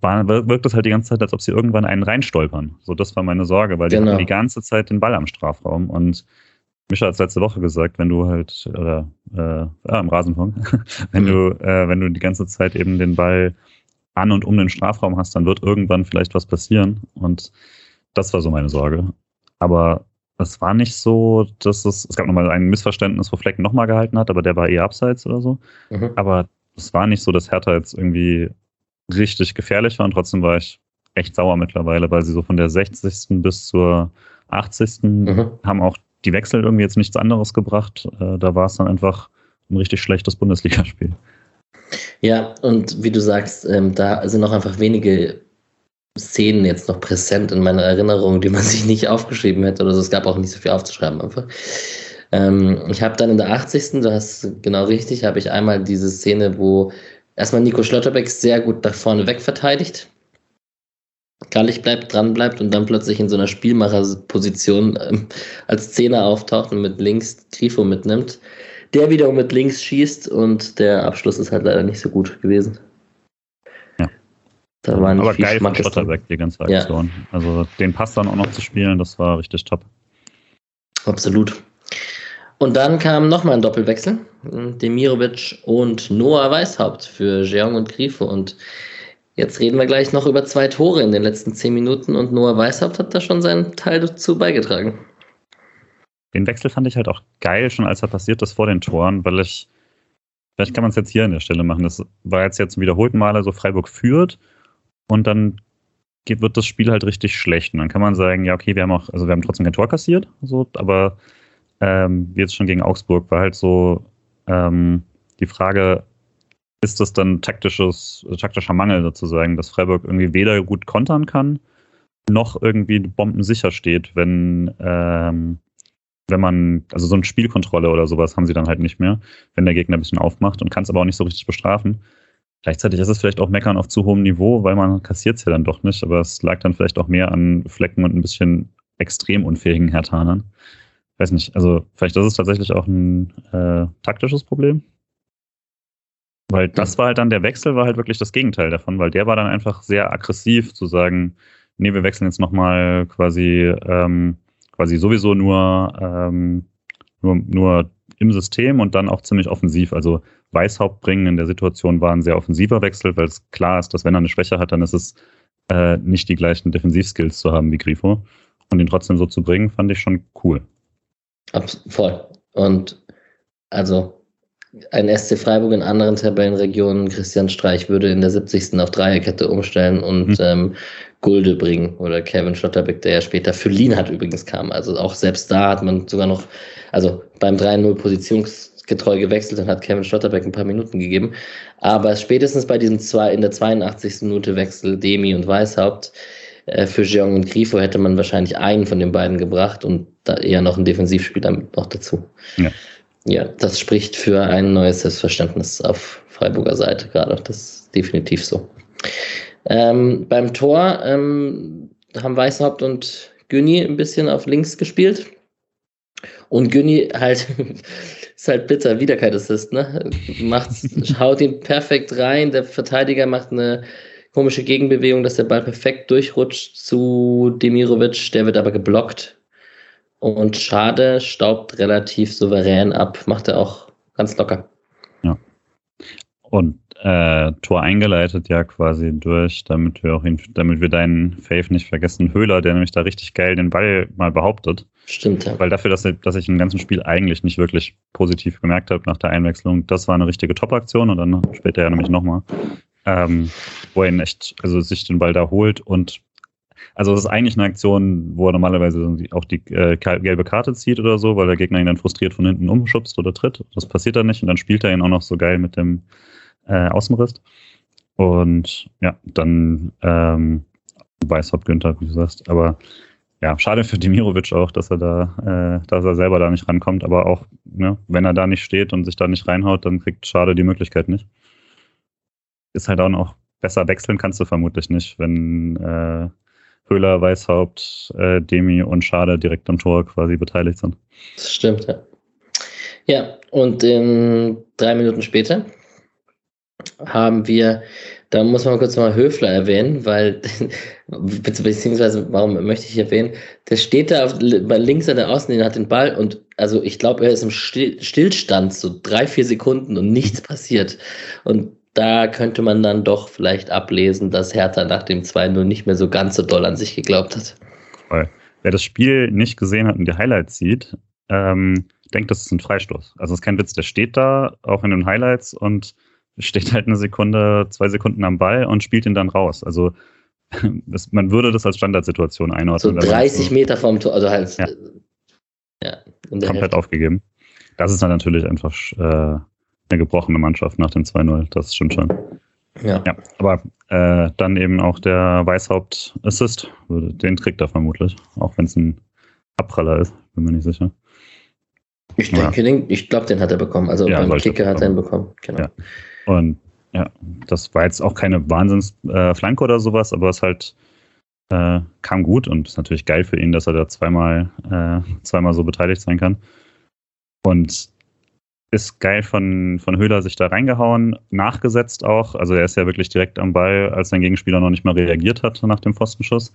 war, wirkt es halt die ganze Zeit, als ob sie irgendwann einen reinstolpern. So, das war meine Sorge, weil genau. die hatten die ganze Zeit den Ball am Strafraum. Und Mischa hat es letzte Woche gesagt, wenn du halt, oder äh, ja, im Rasenfunk, wenn du, äh, wenn du die ganze Zeit eben den Ball an und um den Strafraum hast, dann wird irgendwann vielleicht was passieren. Und das war so meine Sorge. Aber es war nicht so, dass es, es gab nochmal ein Missverständnis, wo Fleck nochmal gehalten hat, aber der war eher abseits oder so. Mhm. Aber es war nicht so, dass Hertha jetzt irgendwie richtig gefährlich war und trotzdem war ich echt sauer mittlerweile, weil sie so von der 60. bis zur 80. Mhm. haben auch die Wechsel irgendwie jetzt nichts anderes gebracht. Äh, da war es dann einfach ein richtig schlechtes Bundesligaspiel. Ja, und wie du sagst, ähm, da sind auch einfach wenige Szenen jetzt noch präsent in meiner Erinnerung, die man sich nicht aufgeschrieben hätte oder so. Es gab auch nicht so viel aufzuschreiben einfach. Ähm, ich habe dann in der 80. Du hast genau richtig, habe ich einmal diese Szene, wo erstmal Nico Schlotterbeck sehr gut nach vorne weg verteidigt. Gallig bleibt, dran bleibt und dann plötzlich in so einer Spielmacherposition ähm, als Zehner auftaucht und mit links Grifo mitnimmt. Der wiederum mit links schießt und der Abschluss ist halt leider nicht so gut gewesen. Da war nicht Aber viel geil von Schotterbeck, die ganze Aktion. Ja. Also den Pass dann auch noch zu spielen, das war richtig top. Absolut. Und dann kam nochmal ein Doppelwechsel. Demirovic und Noah Weishaupt für Jeong und Grifo. Und jetzt reden wir gleich noch über zwei Tore in den letzten zehn Minuten und Noah Weishaupt hat da schon seinen Teil dazu beigetragen. Den Wechsel fand ich halt auch geil, schon als er passiert ist vor den Toren, weil ich, vielleicht kann man es jetzt hier an der Stelle machen. Das war jetzt jetzt zum wiederholten Male so Freiburg führt und dann geht, wird das Spiel halt richtig schlecht. Und dann kann man sagen, ja, okay, wir haben auch, also wir haben trotzdem kein Tor kassiert, so, aber ähm, jetzt schon gegen Augsburg, war halt so ähm, die Frage, ist das dann taktisches, taktischer Mangel sozusagen, dass Freiburg irgendwie weder gut kontern kann, noch irgendwie bombensicher steht, wenn, ähm, wenn man, also so eine Spielkontrolle oder sowas haben sie dann halt nicht mehr, wenn der Gegner ein bisschen aufmacht und kann es aber auch nicht so richtig bestrafen. Gleichzeitig ist es vielleicht auch Meckern auf zu hohem Niveau, weil man kassiert es ja dann doch nicht, aber es lag dann vielleicht auch mehr an Flecken und ein bisschen extrem unfähigen Hertanern. Weiß nicht, also vielleicht ist es tatsächlich auch ein äh, taktisches Problem. Weil das war halt dann, der Wechsel war halt wirklich das Gegenteil davon, weil der war dann einfach sehr aggressiv zu sagen, nee, wir wechseln jetzt nochmal quasi, ähm, quasi sowieso nur, ähm, nur, nur im System und dann auch ziemlich offensiv. Also Weißhaupt bringen in der Situation war ein sehr offensiver Wechsel, weil es klar ist, dass wenn er eine Schwäche hat, dann ist es äh, nicht die gleichen Defensivskills zu haben wie Grifo. Und ihn trotzdem so zu bringen, fand ich schon cool. Abs voll. Und also ein SC Freiburg in anderen Tabellenregionen, Christian Streich würde in der 70. auf Dreierkette umstellen und mhm. ähm, Gulde bringen oder Kevin Schlotterbeck, der ja später für hat übrigens kam. Also auch selbst da hat man sogar noch, also beim 3-0 positionsgetreu gewechselt und hat Kevin Schlotterbeck ein paar Minuten gegeben. Aber spätestens bei diesem zwei, in der 82. Minute Wechsel Demi und Weishaupt für Jeong und Grifo hätte man wahrscheinlich einen von den beiden gebracht und da eher noch einen Defensivspieler noch dazu. Ja. Ja, das spricht für ein neues Selbstverständnis auf Freiburger Seite gerade. Das ist definitiv so. Ähm, beim Tor ähm, haben Weißhaupt und Günni ein bisschen auf links gespielt. Und Günni halt, ist halt bitter, wieder kein Assist, ne? Macht, haut ihn perfekt rein. Der Verteidiger macht eine komische Gegenbewegung, dass der Ball perfekt durchrutscht zu Demirovic. Der wird aber geblockt und Schade staubt relativ souverän ab, macht er auch ganz locker. Ja. Und äh, Tor eingeleitet ja quasi durch, damit wir auch ihn, damit wir deinen Fave nicht vergessen, Höhler, der nämlich da richtig geil den Ball mal behauptet. Stimmt, ja. Weil dafür, dass, dass ich im ganzen Spiel eigentlich nicht wirklich positiv gemerkt habe nach der Einwechslung, das war eine richtige Top-Aktion und dann später ja nämlich nochmal. Ähm, ihn echt, also sich den Ball da holt und also das ist eigentlich eine Aktion, wo er normalerweise auch die äh, gelbe Karte zieht oder so, weil der Gegner ihn dann frustriert von hinten umschubst oder tritt. Das passiert dann nicht und dann spielt er ihn auch noch so geil mit dem äh, Außenriss. Und ja, dann ähm, Weißhaupt Günther, wie du sagst. Aber ja, schade für Dimirovic auch, dass er da, äh, dass er selber da nicht rankommt. Aber auch, ne, wenn er da nicht steht und sich da nicht reinhaut, dann kriegt Schade die Möglichkeit nicht. Ist halt auch noch besser wechseln kannst du vermutlich nicht, wenn äh, Höhler, Weißhaupt, äh, Demi und Schade direkt am Tor quasi beteiligt sind. Das stimmt, ja. Ja, und in drei Minuten später haben wir, da muss man kurz mal Höfler erwähnen, weil, beziehungsweise, warum möchte ich erwähnen, der steht da auf, links an der Außenlinie, hat den Ball und, also ich glaube, er ist im Stillstand, so drei, vier Sekunden und nichts passiert. Und da könnte man dann doch vielleicht ablesen, dass Hertha nach dem 2-0 nicht mehr so ganz so doll an sich geglaubt hat. Voll. Wer das Spiel nicht gesehen hat und die Highlights sieht, ähm, denkt, das ist ein Freistoß. Also es ist kein Witz, der steht da, auch in den Highlights und steht halt eine Sekunde, zwei Sekunden am Ball und spielt ihn dann raus. Also das, man würde das als Standardsituation einordnen. So 30 so, Meter vom Tor, also halt ja, ja komplett Hälfte. aufgegeben. Das ist dann natürlich einfach äh, eine gebrochene Mannschaft nach dem 2-0. Das stimmt schon. Ja. ja aber äh, dann eben auch der Weißhaupt-Assist. Den kriegt er vermutlich. Auch wenn es ein Abpraller ist. Bin mir nicht sicher. Ich denke, ja. ich glaube, den hat er bekommen. Also ja, beim Kicker hat er ihn bekommen. Genau. Ja. Und ja, das war jetzt auch keine Wahnsinnsflanke äh, oder sowas, aber es halt äh, kam gut und ist natürlich geil für ihn, dass er da zweimal, äh, zweimal so beteiligt sein kann. Und ist geil von, von Höhler sich da reingehauen, nachgesetzt auch. Also er ist ja wirklich direkt am Ball, als sein Gegenspieler noch nicht mal reagiert hat nach dem Pfostenschuss.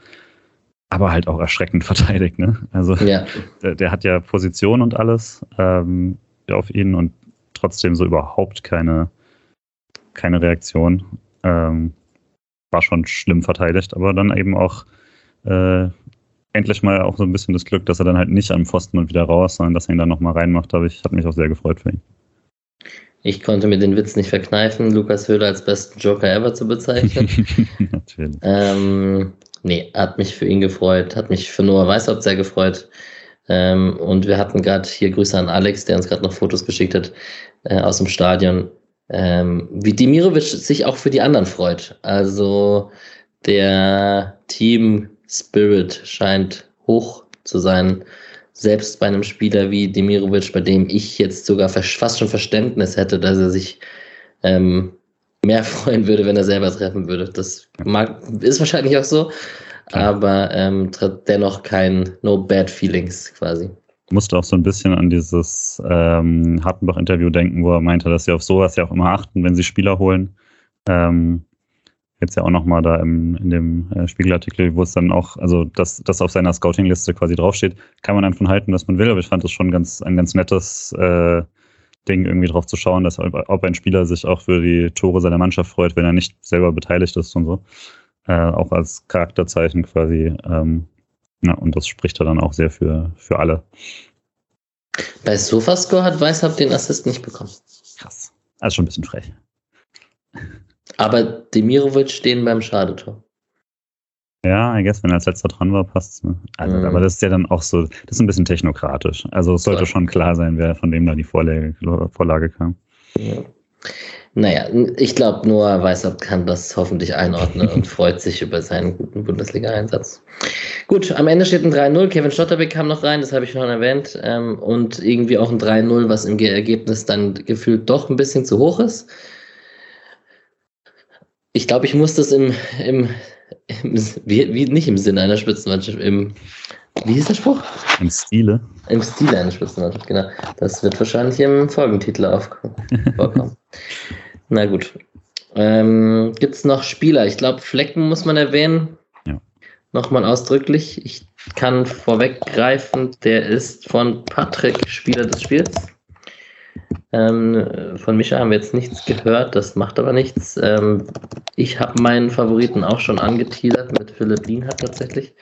Aber halt auch erschreckend verteidigt, ne? Also ja. der, der, hat ja Position und alles ähm, auf ihn und trotzdem so überhaupt keine, keine Reaktion. Ähm, war schon schlimm verteidigt, aber dann eben auch äh, endlich mal auch so ein bisschen das Glück, dass er dann halt nicht am Pfosten und wieder raus, sondern dass er ihn dann nochmal reinmacht. Aber ich habe mich auch sehr gefreut für ihn. Ich konnte mir den Witz nicht verkneifen, Lukas Höhler als besten Joker ever zu bezeichnen. Natürlich. Ähm, nee, hat mich für ihn gefreut, hat mich für Noah Weißhaupt sehr gefreut. Ähm, und wir hatten gerade hier Grüße an Alex, der uns gerade noch Fotos geschickt hat äh, aus dem Stadion. Ähm, wie Dimirovic sich auch für die anderen freut. Also der Team Spirit scheint hoch zu sein. Selbst bei einem Spieler wie Demirovic, bei dem ich jetzt sogar fast schon Verständnis hätte, dass er sich ähm, mehr freuen würde, wenn er selber treffen würde. Das mag, ist wahrscheinlich auch so, aber ähm, dennoch kein No Bad Feelings quasi. Ich musste auch so ein bisschen an dieses ähm, Hartenbach-Interview denken, wo er meinte, dass sie auf sowas ja auch immer achten, wenn sie Spieler holen. Ähm, jetzt ja auch nochmal da im, in dem äh, Spiegelartikel, wo es dann auch, also das, das auf seiner Scouting-Liste quasi draufsteht, kann man dann von halten, was man will, aber ich fand das schon ganz, ein ganz nettes äh, Ding, irgendwie drauf zu schauen, dass ob ein Spieler sich auch für die Tore seiner Mannschaft freut, wenn er nicht selber beteiligt ist und so. äh, auch als Charakterzeichen quasi. Ähm, ja, und das spricht dann auch sehr für, für alle. Bei Sofascore hat Weishaupt den Assist nicht bekommen. Krass. Also schon ein bisschen frech. Aber Demirovic stehen beim Schadetor. Ja, I guess, wenn er als letzter dran war, passt ne? Also, mhm. Aber das ist ja dann auch so, das ist ein bisschen technokratisch. Also es sollte Voll. schon klar sein, wer von wem da die Vorlage, Vorlage kam. Ja. Naja, ich glaube, Noah Weißert kann das hoffentlich einordnen und freut sich über seinen guten Bundesliga-Einsatz. Gut, am Ende steht ein 3-0. Kevin Stotterbeck kam noch rein, das habe ich schon erwähnt. Ähm, und irgendwie auch ein 3-0, was im Ergebnis dann gefühlt doch ein bisschen zu hoch ist. Ich glaube, ich muss das im, im, im wie, wie, nicht im Sinne einer Spitzenmannschaft, im, wie hieß der Spruch? Im Stile. Im Stile einer Spitzenmannschaft, genau. Das wird wahrscheinlich im Folgentitel vorkommen. Na gut. Ähm, Gibt es noch Spieler? Ich glaube, Flecken muss man erwähnen. Ja. Nochmal ausdrücklich. Ich kann vorweggreifen, der ist von Patrick Spieler des Spiels. Ähm, von Micha haben wir jetzt nichts gehört, das macht aber nichts. Ähm, ich habe meinen Favoriten auch schon angeteasert mit Philipp Lienhardt tatsächlich.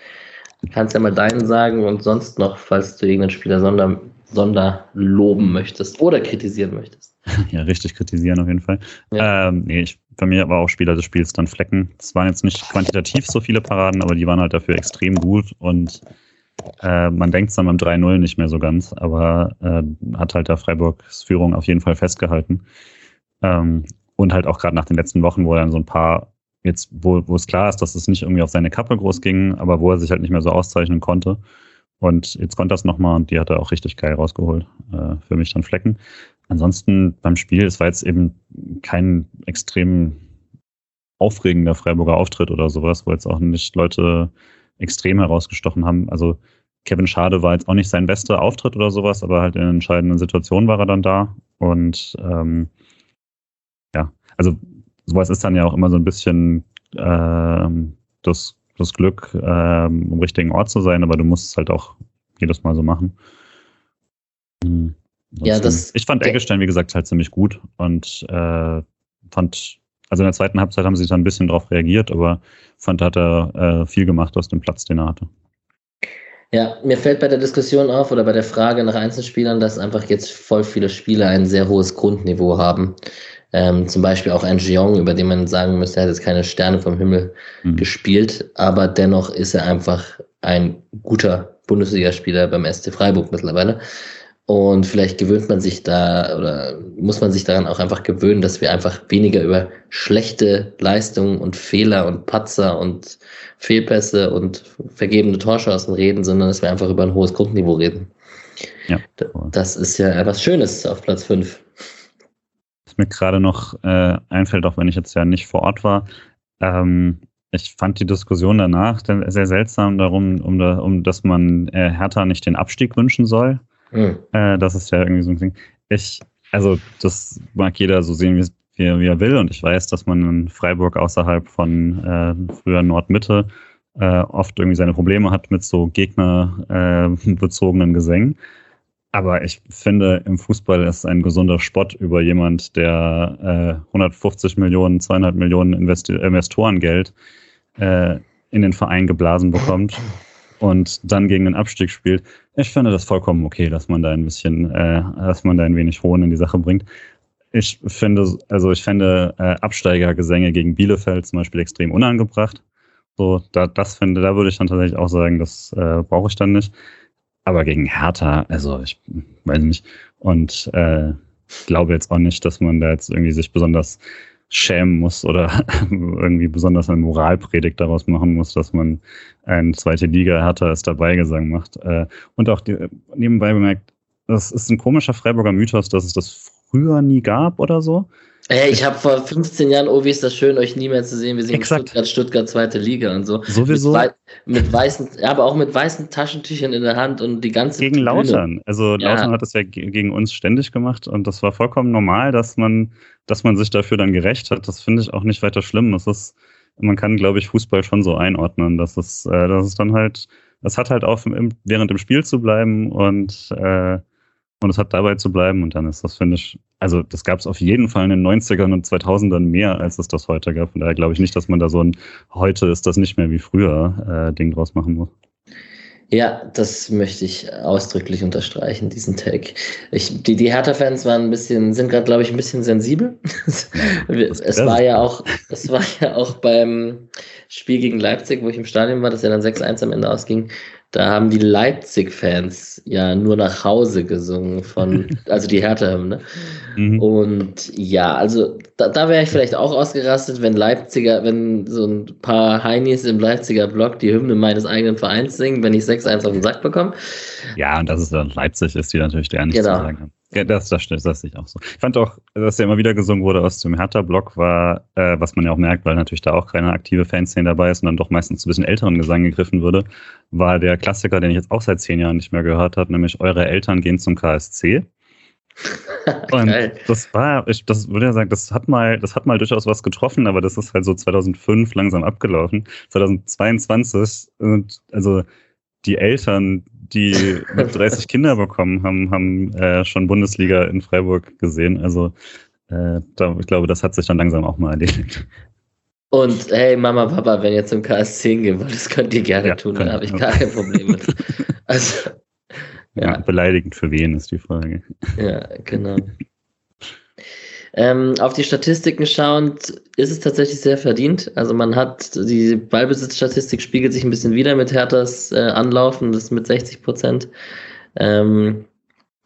Du kannst ja mal deinen sagen und sonst noch, falls du irgendeinen Spieler sonder, sonder loben möchtest oder kritisieren möchtest. Ja, richtig kritisieren auf jeden Fall. Ja. Ähm, nee, ich, bei mir war auch Spieler des Spiels dann Flecken. Es waren jetzt nicht quantitativ so viele Paraden, aber die waren halt dafür extrem gut und äh, man denkt es dann beim 3-0 nicht mehr so ganz, aber äh, hat halt da Freiburgs Führung auf jeden Fall festgehalten. Ähm, und halt auch gerade nach den letzten Wochen, wo dann so ein paar, jetzt, wo, es klar ist, dass es nicht irgendwie auf seine Kappe groß ging, aber wo er sich halt nicht mehr so auszeichnen konnte. Und jetzt konnte es nochmal und die hat er auch richtig geil rausgeholt. Äh, für mich dann Flecken. Ansonsten beim Spiel, es war jetzt eben kein extrem aufregender Freiburger Auftritt oder sowas, wo jetzt auch nicht Leute extrem herausgestochen haben. Also Kevin Schade war jetzt auch nicht sein bester Auftritt oder sowas, aber halt in entscheidenden Situationen war er dann da. Und ähm, ja, also sowas ist dann ja auch immer so ein bisschen ähm, das, das Glück, ähm, im richtigen Ort zu sein, aber du musst es halt auch jedes Mal so machen. Mhm. Ja, das, ich fand Eggestein, wie gesagt, halt ziemlich gut und äh, fand, also in der zweiten Halbzeit haben sie dann ein bisschen darauf reagiert, aber fand, hat er äh, viel gemacht aus dem Platz, den er hatte. Ja, mir fällt bei der Diskussion auf oder bei der Frage nach Einzelspielern, dass einfach jetzt voll viele Spieler ein sehr hohes Grundniveau haben. Ähm, zum Beispiel auch ein Jeong, über den man sagen müsste, er hat jetzt keine Sterne vom Himmel mhm. gespielt, aber dennoch ist er einfach ein guter Bundesligaspieler beim SC Freiburg mittlerweile. Und vielleicht gewöhnt man sich da oder muss man sich daran auch einfach gewöhnen, dass wir einfach weniger über schlechte Leistungen und Fehler und Patzer und Fehlpässe und vergebene Torschancen reden, sondern dass wir einfach über ein hohes Grundniveau reden. Ja. Das ist ja etwas Schönes auf Platz 5. Was mir gerade noch äh, einfällt, auch wenn ich jetzt ja nicht vor Ort war, ähm, ich fand die Diskussion danach sehr seltsam darum, um, um dass man äh, Hertha nicht den Abstieg wünschen soll. Mhm. Äh, das ist ja irgendwie so ein Ding. Ich, also, das mag jeder so sehen, wie, wie, er will. Und ich weiß, dass man in Freiburg außerhalb von äh, früher Nordmitte äh, oft irgendwie seine Probleme hat mit so gegnerbezogenen äh, Gesängen. Aber ich finde, im Fußball ist ein gesunder Spott über jemand, der äh, 150 Millionen, 200 Millionen Investi Investorengeld äh, in den Verein geblasen bekommt und dann gegen den Abstieg spielt. Ich finde das vollkommen okay, dass man da ein bisschen, äh, dass man da ein wenig Hohn in die Sache bringt. Ich finde, also ich fände äh, Absteigergesänge gegen Bielefeld zum Beispiel extrem unangebracht. So, da, das finde, da würde ich dann tatsächlich auch sagen, das äh, brauche ich dann nicht. Aber gegen Hertha, also ich weiß nicht. Und äh, glaube jetzt auch nicht, dass man da jetzt irgendwie sich besonders schämen muss oder irgendwie besonders eine Moralpredigt daraus machen muss, dass man ein zweite Liga härter als dabei Gesang macht. Äh, und auch die, nebenbei bemerkt, das ist ein komischer Freiburger Mythos, dass es das früher nie gab oder so. Hey, ich habe vor 15 Jahren, oh, wie ist das schön, euch nie mehr zu sehen. Wir sind Exakt. Stuttgart, Stuttgart, zweite Liga und so. Sowieso. Mit, mit, weißen, ja, aber auch mit weißen Taschentüchern in der Hand und die ganze Gegen Tribüne. Lautern. Also ja. Lautern hat das ja gegen uns ständig gemacht und das war vollkommen normal, dass man, dass man sich dafür dann gerecht hat. Das finde ich auch nicht weiter schlimm. Das ist, man kann, glaube ich, Fußball schon so einordnen, dass es, äh, dass es dann halt, es hat halt auch im, während dem Spiel zu bleiben und äh, und es hat dabei zu bleiben und dann ist das, finde ich, also das gab es auf jeden Fall in den 90ern und 2000ern mehr, als es das heute gab. Von daher glaube ich nicht, dass man da so ein heute ist das nicht mehr wie früher äh, Ding draus machen muss. Ja, das möchte ich ausdrücklich unterstreichen, diesen Tag. Ich, die die Hertha-Fans waren ein bisschen, sind gerade, glaube ich, ein bisschen sensibel. es war ja auch, es war ja auch beim Spiel gegen Leipzig, wo ich im Stadion war, das ja dann 6-1 am Ende ausging, da haben die Leipzig-Fans ja nur nach Hause gesungen von, also die Hertha-Hymne. Mhm. Und ja, also da, da wäre ich vielleicht auch ausgerastet, wenn Leipziger, wenn so ein paar Heinis im Leipziger Block die Hymne meines eigenen Vereins singen, wenn ich 6-1 auf den Sack bekomme. Ja, und dass es dann Leipzig ist, die natürlich der nicht genau. zu sagen haben. Ja, das, das, das, das ich auch so. Ich fand auch, dass ja immer wieder gesungen wurde aus dem Hertha-Block, war, äh, was man ja auch merkt, weil natürlich da auch keine aktive Fanszene dabei ist und dann doch meistens zu ein bisschen älteren Gesang gegriffen würde, war der Klassiker, den ich jetzt auch seit zehn Jahren nicht mehr gehört habe, nämlich Eure Eltern gehen zum KSC. und das war, ich, das würde ja sagen, das hat mal, das hat mal durchaus was getroffen, aber das ist halt so 2005 langsam abgelaufen. 2022, und also die Eltern die mit 30 Kinder bekommen haben, haben äh, schon Bundesliga in Freiburg gesehen. Also äh, da, ich glaube, das hat sich dann langsam auch mal erledigt. Und hey, Mama, Papa, wenn ihr zum KSC gehen wollt, das könnt ihr gerne ja, tun, da habe ich gar kein Problem mit. Also, ja. ja. Beleidigend für wen ist die Frage. Ja, genau. Ähm, auf die Statistiken schauend ist es tatsächlich sehr verdient. Also man hat die Ballbesitzstatistik spiegelt sich ein bisschen wieder mit Herthas äh, Anlaufen, das mit 60 Prozent. Ähm,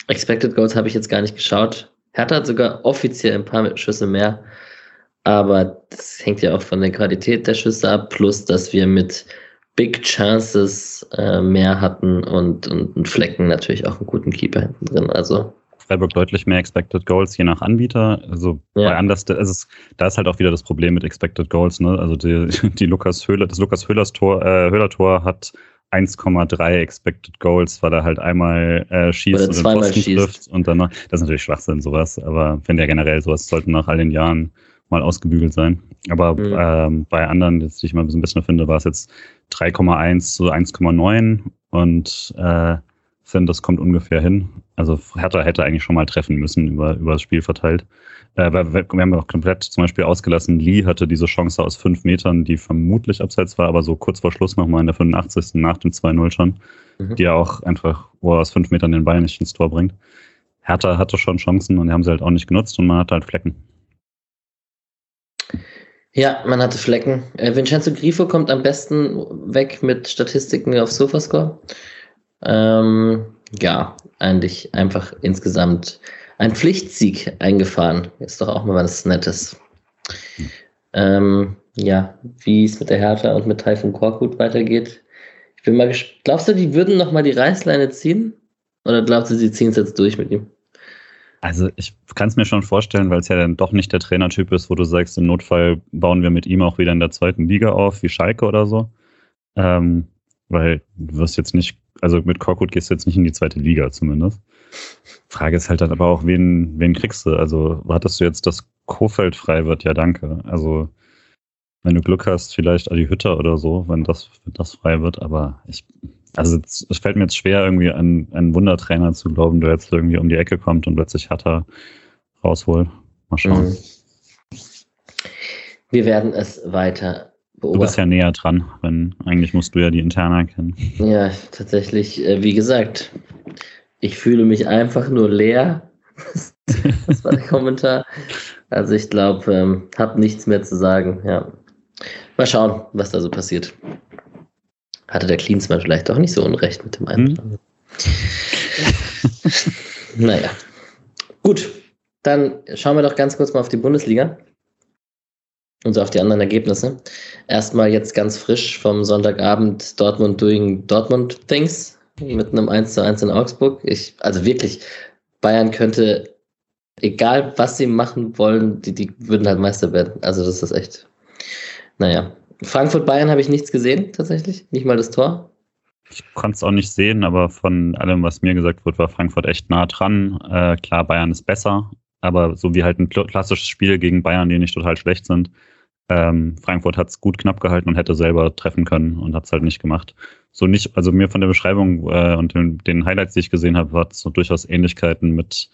Expected Goals habe ich jetzt gar nicht geschaut. Hertha hat sogar offiziell ein paar Schüsse mehr, aber das hängt ja auch von der Qualität der Schüsse ab, plus dass wir mit Big Chances äh, mehr hatten und, und Flecken natürlich auch einen guten Keeper hinten drin. Also Freiburg deutlich mehr Expected Goals je nach Anbieter. Also ja. bei anders, also es, da ist halt auch wieder das Problem mit Expected Goals. Ne? Also die, die Lukas Höhler, das Lukas Höhlers Tor, äh, Höhler Tor hat 1,3 Expected Goals, weil er halt einmal äh, schießt und den Posten trifft und dann, das ist natürlich Schwachsinn sowas, aber wenn der generell sowas sollte nach all den Jahren mal ausgebügelt sein. Aber mhm. ähm, bei anderen, jetzt, die ich mal ein bisschen besser finde, war es jetzt 3,1 zu 1,9 und äh, finde, das kommt ungefähr hin. Also Hertha hätte eigentlich schon mal treffen müssen über, über das Spiel verteilt. Äh, wir, wir haben auch komplett zum Beispiel ausgelassen, Lee hatte diese Chance aus fünf Metern, die vermutlich abseits war, aber so kurz vor Schluss nochmal in der 85. nach dem 2-0 schon, mhm. die er auch einfach, er aus fünf Metern den Ball nicht ins Tor bringt. Hertha hatte schon Chancen und die haben sie halt auch nicht genutzt und man hatte halt Flecken. Ja, man hatte Flecken. Äh, Vincenzo Grifo kommt am besten weg mit Statistiken auf Sofascore. Ähm, ja, eigentlich einfach insgesamt ein Pflichtsieg eingefahren. Ist doch auch mal was Nettes. Ähm, ja, wie es mit der Hertha und mit Taifun Korkut weitergeht. Ich bin mal gespannt. Glaubst du, die würden noch mal die Reißleine ziehen? Oder glaubst du, sie ziehen es jetzt durch mit ihm? Also ich kann es mir schon vorstellen, weil es ja dann doch nicht der Trainertyp ist, wo du sagst, im Notfall bauen wir mit ihm auch wieder in der zweiten Liga auf, wie Schalke oder so. Ähm, weil du wirst jetzt nicht also mit Korkut gehst du jetzt nicht in die zweite Liga zumindest. Frage ist halt dann aber auch, wen, wen kriegst du? Also wartest du jetzt, dass Kofeld frei wird? Ja, danke. Also wenn du Glück hast, vielleicht Adi Hütter oder so, wenn das, wenn das frei wird. Aber ich, also es fällt mir jetzt schwer, irgendwie an einen Wundertrainer zu glauben, der jetzt irgendwie um die Ecke kommt und plötzlich Hatter rausholt. Mal schauen. Mhm. Wir werden es weiter beobachten. Du bist ja näher dran, wenn eigentlich musst du ja die Interna kennen. Ja, tatsächlich, äh, wie gesagt, ich fühle mich einfach nur leer. das war der Kommentar. Also ich glaube, ähm, habe nichts mehr zu sagen. Ja. Mal schauen, was da so passiert. Hatte der Klinsmann vielleicht doch nicht so unrecht mit dem einen. Hm? naja. Gut, dann schauen wir doch ganz kurz mal auf die Bundesliga und so auf die anderen Ergebnisse. Erstmal jetzt ganz frisch vom Sonntagabend Dortmund doing Dortmund Things mit einem 1 zu 1 in Augsburg. Ich, also wirklich, Bayern könnte, egal was sie machen wollen, die, die würden halt Meister werden. Also das ist echt, naja. Frankfurt-Bayern habe ich nichts gesehen, tatsächlich. Nicht mal das Tor. Ich konnte es auch nicht sehen, aber von allem, was mir gesagt wurde, war Frankfurt echt nah dran. Äh, klar, Bayern ist besser, aber so wie halt ein klassisches Spiel gegen Bayern, die nicht total schlecht sind. Ähm, Frankfurt hat es gut knapp gehalten und hätte selber treffen können und hat es halt nicht gemacht. So nicht, also mir von der Beschreibung äh, und den, den, Highlights, die ich gesehen habe, hat es so durchaus Ähnlichkeiten mit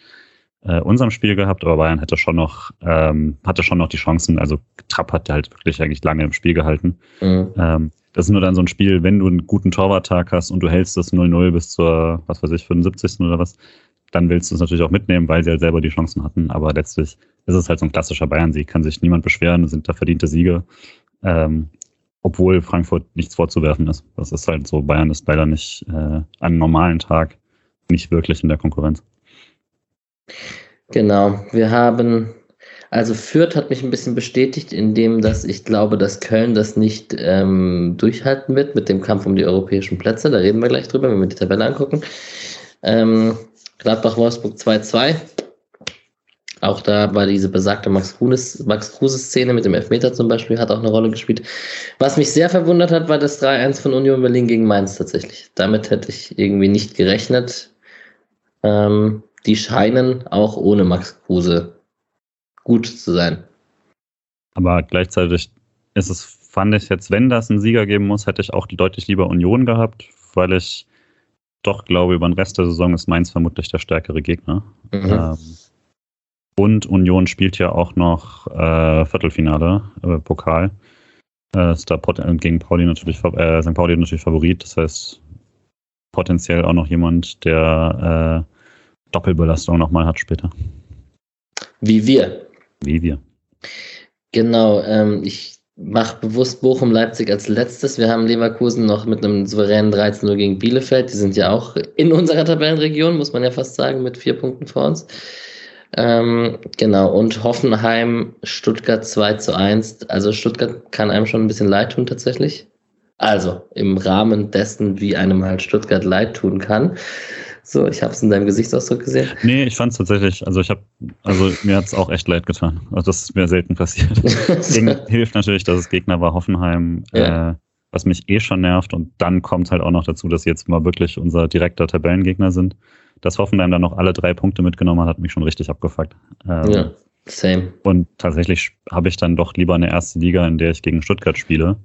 äh, unserem Spiel gehabt, aber Bayern hätte schon noch, ähm, hatte schon noch die Chancen. Also Trapp hat halt wirklich eigentlich lange im Spiel gehalten. Mhm. Ähm, das ist nur dann so ein Spiel, wenn du einen guten Torwarttag hast und du hältst das 0-0 bis zur, was weiß ich, 75. oder was, dann willst du es natürlich auch mitnehmen, weil sie halt selber die Chancen hatten. Aber letztlich ist es halt so ein klassischer Bayern-Sieg. Kann sich niemand beschweren, sind da verdiente Siege. Ähm, obwohl Frankfurt nichts vorzuwerfen ist. Das ist halt so, Bayern ist leider nicht äh, an einem normalen Tag nicht wirklich in der Konkurrenz. Genau, wir haben, also Fürth hat mich ein bisschen bestätigt, indem dass ich glaube, dass Köln das nicht ähm, durchhalten wird mit dem Kampf um die europäischen Plätze. Da reden wir gleich drüber, wenn wir die Tabelle angucken. Ähm, Gladbach-Wolfsburg 2-2. Auch da war diese besagte Max Kruse, Max Kruse Szene mit dem Elfmeter zum Beispiel, hat auch eine Rolle gespielt. Was mich sehr verwundert hat, war das 3-1 von Union Berlin gegen Mainz tatsächlich. Damit hätte ich irgendwie nicht gerechnet. Ähm, die scheinen auch ohne Max Kruse gut zu sein. Aber gleichzeitig ist es, fand ich jetzt, wenn das einen Sieger geben muss, hätte ich auch deutlich lieber Union gehabt, weil ich doch glaube, über den Rest der Saison ist Mainz vermutlich der stärkere Gegner. Mhm. Ähm, und Union spielt ja auch noch äh, Viertelfinale, äh, Pokal. Äh, ist da gegen Pauli natürlich, äh, St. Pauli natürlich Favorit. Das heißt, potenziell auch noch jemand, der äh, Doppelbelastung nochmal hat später. Wie wir. Wie wir. Genau, ähm, ich mache bewusst Bochum-Leipzig als letztes. Wir haben Leverkusen noch mit einem souveränen 13-0 gegen Bielefeld. Die sind ja auch in unserer Tabellenregion, muss man ja fast sagen, mit vier Punkten vor uns. Ähm, genau, und Hoffenheim, Stuttgart 2 zu 1. Also Stuttgart kann einem schon ein bisschen leid tun tatsächlich. Also im Rahmen dessen, wie einem halt Stuttgart leid tun kann. So, ich habe es in deinem Gesichtsausdruck gesehen. Nee, ich fand es tatsächlich, also ich habe, also mir hat es auch echt leid getan. Also das ist mir selten passiert. Hilft natürlich, dass es Gegner war Hoffenheim, ja. äh, was mich eh schon nervt. Und dann kommt halt auch noch dazu, dass sie jetzt mal wirklich unser direkter Tabellengegner sind dass Hoffenheim dann noch alle drei Punkte mitgenommen hat, hat mich schon richtig abgefuckt. Ähm, ja, same. Und tatsächlich habe ich dann doch lieber eine erste Liga, in der ich gegen Stuttgart spiele.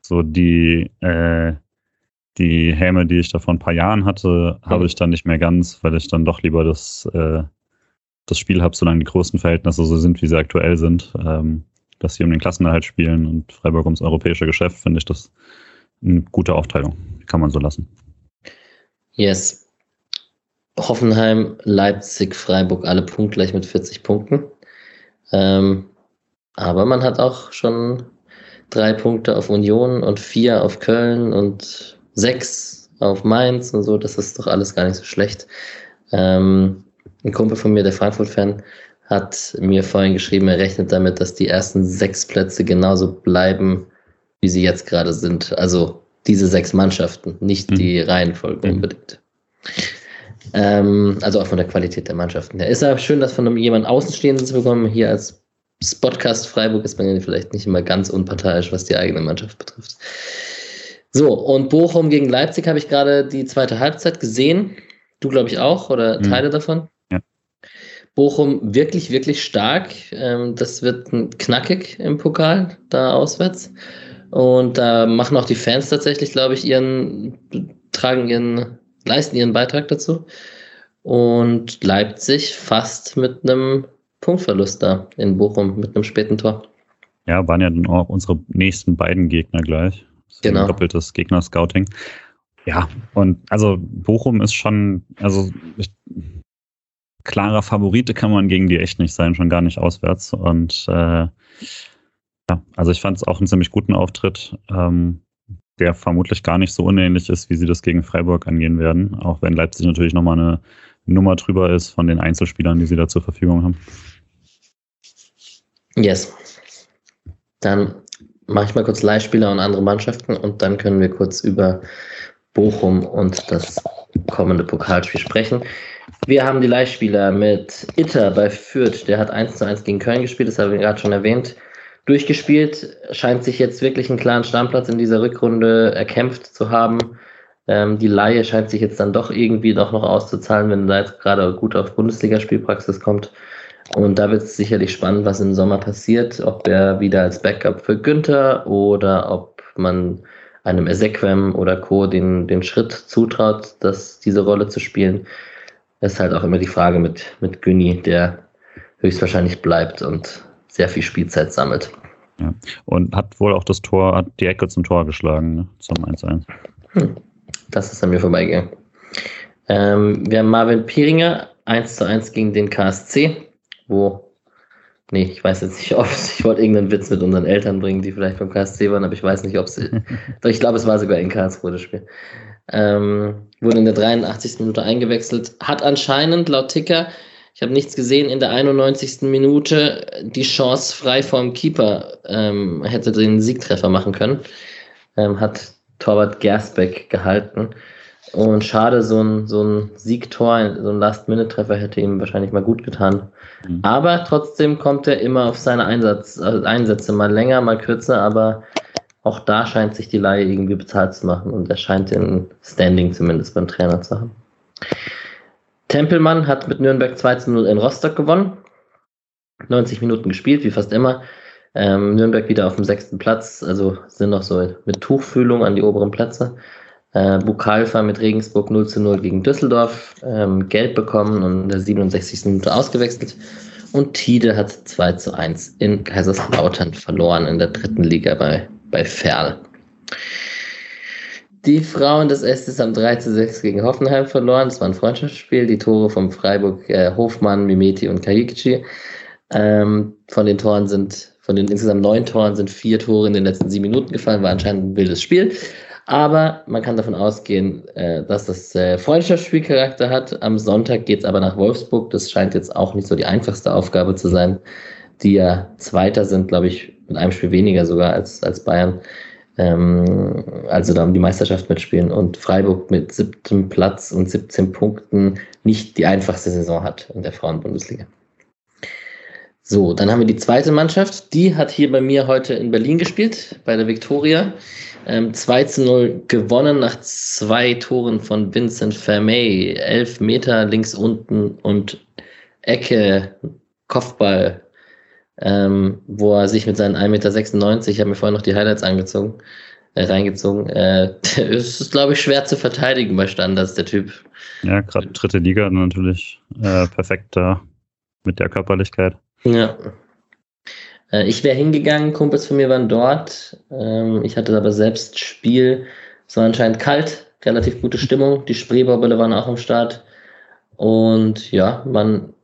So die, äh, die Häme, die ich da vor ein paar Jahren hatte, mhm. habe ich dann nicht mehr ganz, weil ich dann doch lieber das, äh, das Spiel habe, solange die großen Verhältnisse so sind, wie sie aktuell sind. Ähm, dass sie um den Klassenerhalt spielen und Freiburg ums europäische Geschäft, finde ich das eine gute Aufteilung. Kann man so lassen. Yes. Hoffenheim, Leipzig, Freiburg alle punktgleich mit 40 Punkten. Ähm, aber man hat auch schon drei Punkte auf Union und vier auf Köln und sechs auf Mainz und so. Das ist doch alles gar nicht so schlecht. Ähm, ein Kumpel von mir, der Frankfurt-Fan, hat mir vorhin geschrieben, er rechnet damit, dass die ersten sechs Plätze genauso bleiben, wie sie jetzt gerade sind. Also diese sechs Mannschaften, nicht mhm. die Reihenfolge mhm. unbedingt. Ähm, also auch von der Qualität der Mannschaften her. Ist ja schön, das von jemandem Außenstehenden zu bekommen. Hier als Spotcast Freiburg ist man ja vielleicht nicht immer ganz unparteiisch, was die eigene Mannschaft betrifft. So, und Bochum gegen Leipzig habe ich gerade die zweite Halbzeit gesehen. Du, glaube ich, auch oder mhm. Teile davon. Ja. Bochum wirklich, wirklich stark. Ähm, das wird knackig im Pokal, da auswärts. Und da machen auch die Fans tatsächlich, glaube ich, ihren, tragen ihren leisten ihren Beitrag dazu. Und Leipzig fast mit einem Punktverlust da in Bochum mit einem späten Tor. Ja, waren ja dann auch unsere nächsten beiden Gegner gleich. Genau. doppeltes Gegner-Scouting. Ja, und also Bochum ist schon, also ich, klarer Favorite kann man gegen die echt nicht sein, schon gar nicht auswärts. Und äh, ja, also ich fand es auch einen ziemlich guten Auftritt. Ähm, der vermutlich gar nicht so unähnlich ist, wie sie das gegen Freiburg angehen werden, auch wenn Leipzig natürlich nochmal eine Nummer drüber ist von den Einzelspielern, die sie da zur Verfügung haben. Yes. Dann mache ich mal kurz Leihspieler und andere Mannschaften und dann können wir kurz über Bochum und das kommende Pokalspiel sprechen. Wir haben die Leihspieler mit Itter bei Fürth, der hat 1 zu 1 gegen Köln gespielt, das habe ich gerade schon erwähnt durchgespielt, scheint sich jetzt wirklich einen klaren Stammplatz in dieser Rückrunde erkämpft zu haben. Ähm, die Laie scheint sich jetzt dann doch irgendwie doch noch auszuzahlen, wenn da jetzt gerade gut auf Bundesligaspielpraxis kommt. Und da wird es sicherlich spannend, was im Sommer passiert, ob er wieder als Backup für Günther oder ob man einem Ezequem oder Co. den, den Schritt zutraut, das, diese Rolle zu spielen. ist halt auch immer die Frage mit, mit Günni, der höchstwahrscheinlich bleibt und sehr viel Spielzeit sammelt. Ja. Und hat wohl auch das Tor, hat die Ecke zum Tor geschlagen, ne? zum 1-1. Hm. Das ist an mir vorbeigegangen. Ähm, wir haben Marvin Pieringer 1 zu 1 gegen den KSC, wo, nee, ich weiß jetzt nicht, ob ich wollte irgendeinen Witz mit unseren Eltern bringen, die vielleicht beim KSC waren, aber ich weiß nicht, ob sie, doch ich glaube, es war sogar in Karlsruhe das Spiel. Ähm, wurde in der 83. Minute eingewechselt, hat anscheinend laut Ticker ich habe nichts gesehen in der 91. Minute. Die Chance frei vorm Keeper ähm, hätte den Siegtreffer machen können. Ähm, hat Torwart Gersbeck gehalten. Und schade, so ein, so ein Siegtor, so ein Last-Minute-Treffer hätte ihm wahrscheinlich mal gut getan. Mhm. Aber trotzdem kommt er immer auf seine Einsatz, also Einsätze, mal länger, mal kürzer, aber auch da scheint sich die Laie irgendwie bezahlt zu machen und er scheint den Standing zumindest beim Trainer zu haben. Tempelmann hat mit Nürnberg 2 zu 0 in Rostock gewonnen. 90 Minuten gespielt, wie fast immer. Ähm, Nürnberg wieder auf dem sechsten Platz, also sind noch so mit Tuchfühlung an die oberen Plätze. Äh, Bukalfa mit Regensburg 0 zu 0 gegen Düsseldorf, ähm, Geld bekommen und in der 67. Minute ausgewechselt. Und Tide hat 2 zu 1 in Kaiserslautern verloren in der dritten Liga bei, bei Ferl. Die Frauen des Estes haben 3 zu 6 gegen Hoffenheim verloren. Das war ein Freundschaftsspiel. Die Tore vom Freiburg äh, Hofmann, Mimeti und Kajikici. Ähm, von den Toren sind, von den insgesamt neun Toren sind vier Tore in den letzten sieben Minuten gefallen. War anscheinend ein wildes Spiel. Aber man kann davon ausgehen, äh, dass das äh, Freundschaftsspielcharakter hat. Am Sonntag geht es aber nach Wolfsburg. Das scheint jetzt auch nicht so die einfachste Aufgabe zu sein, die ja Zweiter sind, glaube ich, mit einem Spiel weniger sogar als, als Bayern ähm, also da um die Meisterschaft mitspielen und Freiburg mit siebtem Platz und 17 Punkten nicht die einfachste Saison hat in der Frauenbundesliga. So, dann haben wir die zweite Mannschaft. Die hat hier bei mir heute in Berlin gespielt, bei der Viktoria. Ähm, 2 zu 0 gewonnen nach zwei Toren von Vincent Vermey. Elf Meter links unten und Ecke, Kopfball ähm, wo er sich mit seinen 1,96 Meter, ich habe mir vorher noch die Highlights angezogen, äh, reingezogen, äh, es ist, glaube ich, schwer zu verteidigen bei Standards, der Typ. Ja, gerade dritte Liga natürlich äh, perfekt da mit der Körperlichkeit. Ja. Äh, ich wäre hingegangen, Kumpels von mir waren dort. Ähm, ich hatte aber selbst Spiel. Es war anscheinend kalt, relativ gute Stimmung. Die Spreebaubälle waren auch am Start. Und ja, man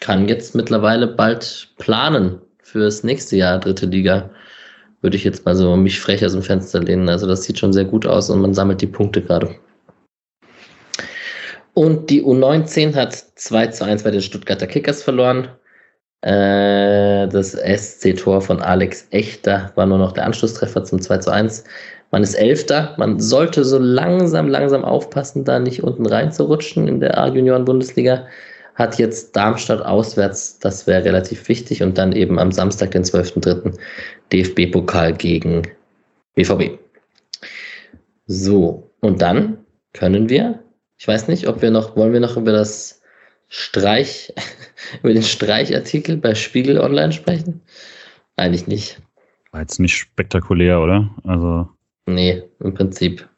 kann jetzt mittlerweile bald planen fürs nächste Jahr dritte Liga. Würde ich jetzt mal so mich frech aus dem Fenster lehnen. Also das sieht schon sehr gut aus und man sammelt die Punkte gerade. Und die U19 hat 2 zu 1 bei den Stuttgarter Kickers verloren. Äh, das SC-Tor von Alex Echter war nur noch der Anschlusstreffer zum 2 zu 1. Man ist Elfter. Man sollte so langsam, langsam aufpassen, da nicht unten reinzurutschen in der A-Junioren-Bundesliga hat jetzt Darmstadt auswärts, das wäre relativ wichtig. Und dann eben am Samstag, den 12.03. DFB-Pokal gegen BVB. So, und dann können wir, ich weiß nicht, ob wir noch, wollen wir noch über das Streich, über den Streichartikel bei Spiegel Online sprechen? Eigentlich nicht. War jetzt nicht spektakulär, oder? Also. Nee, im Prinzip.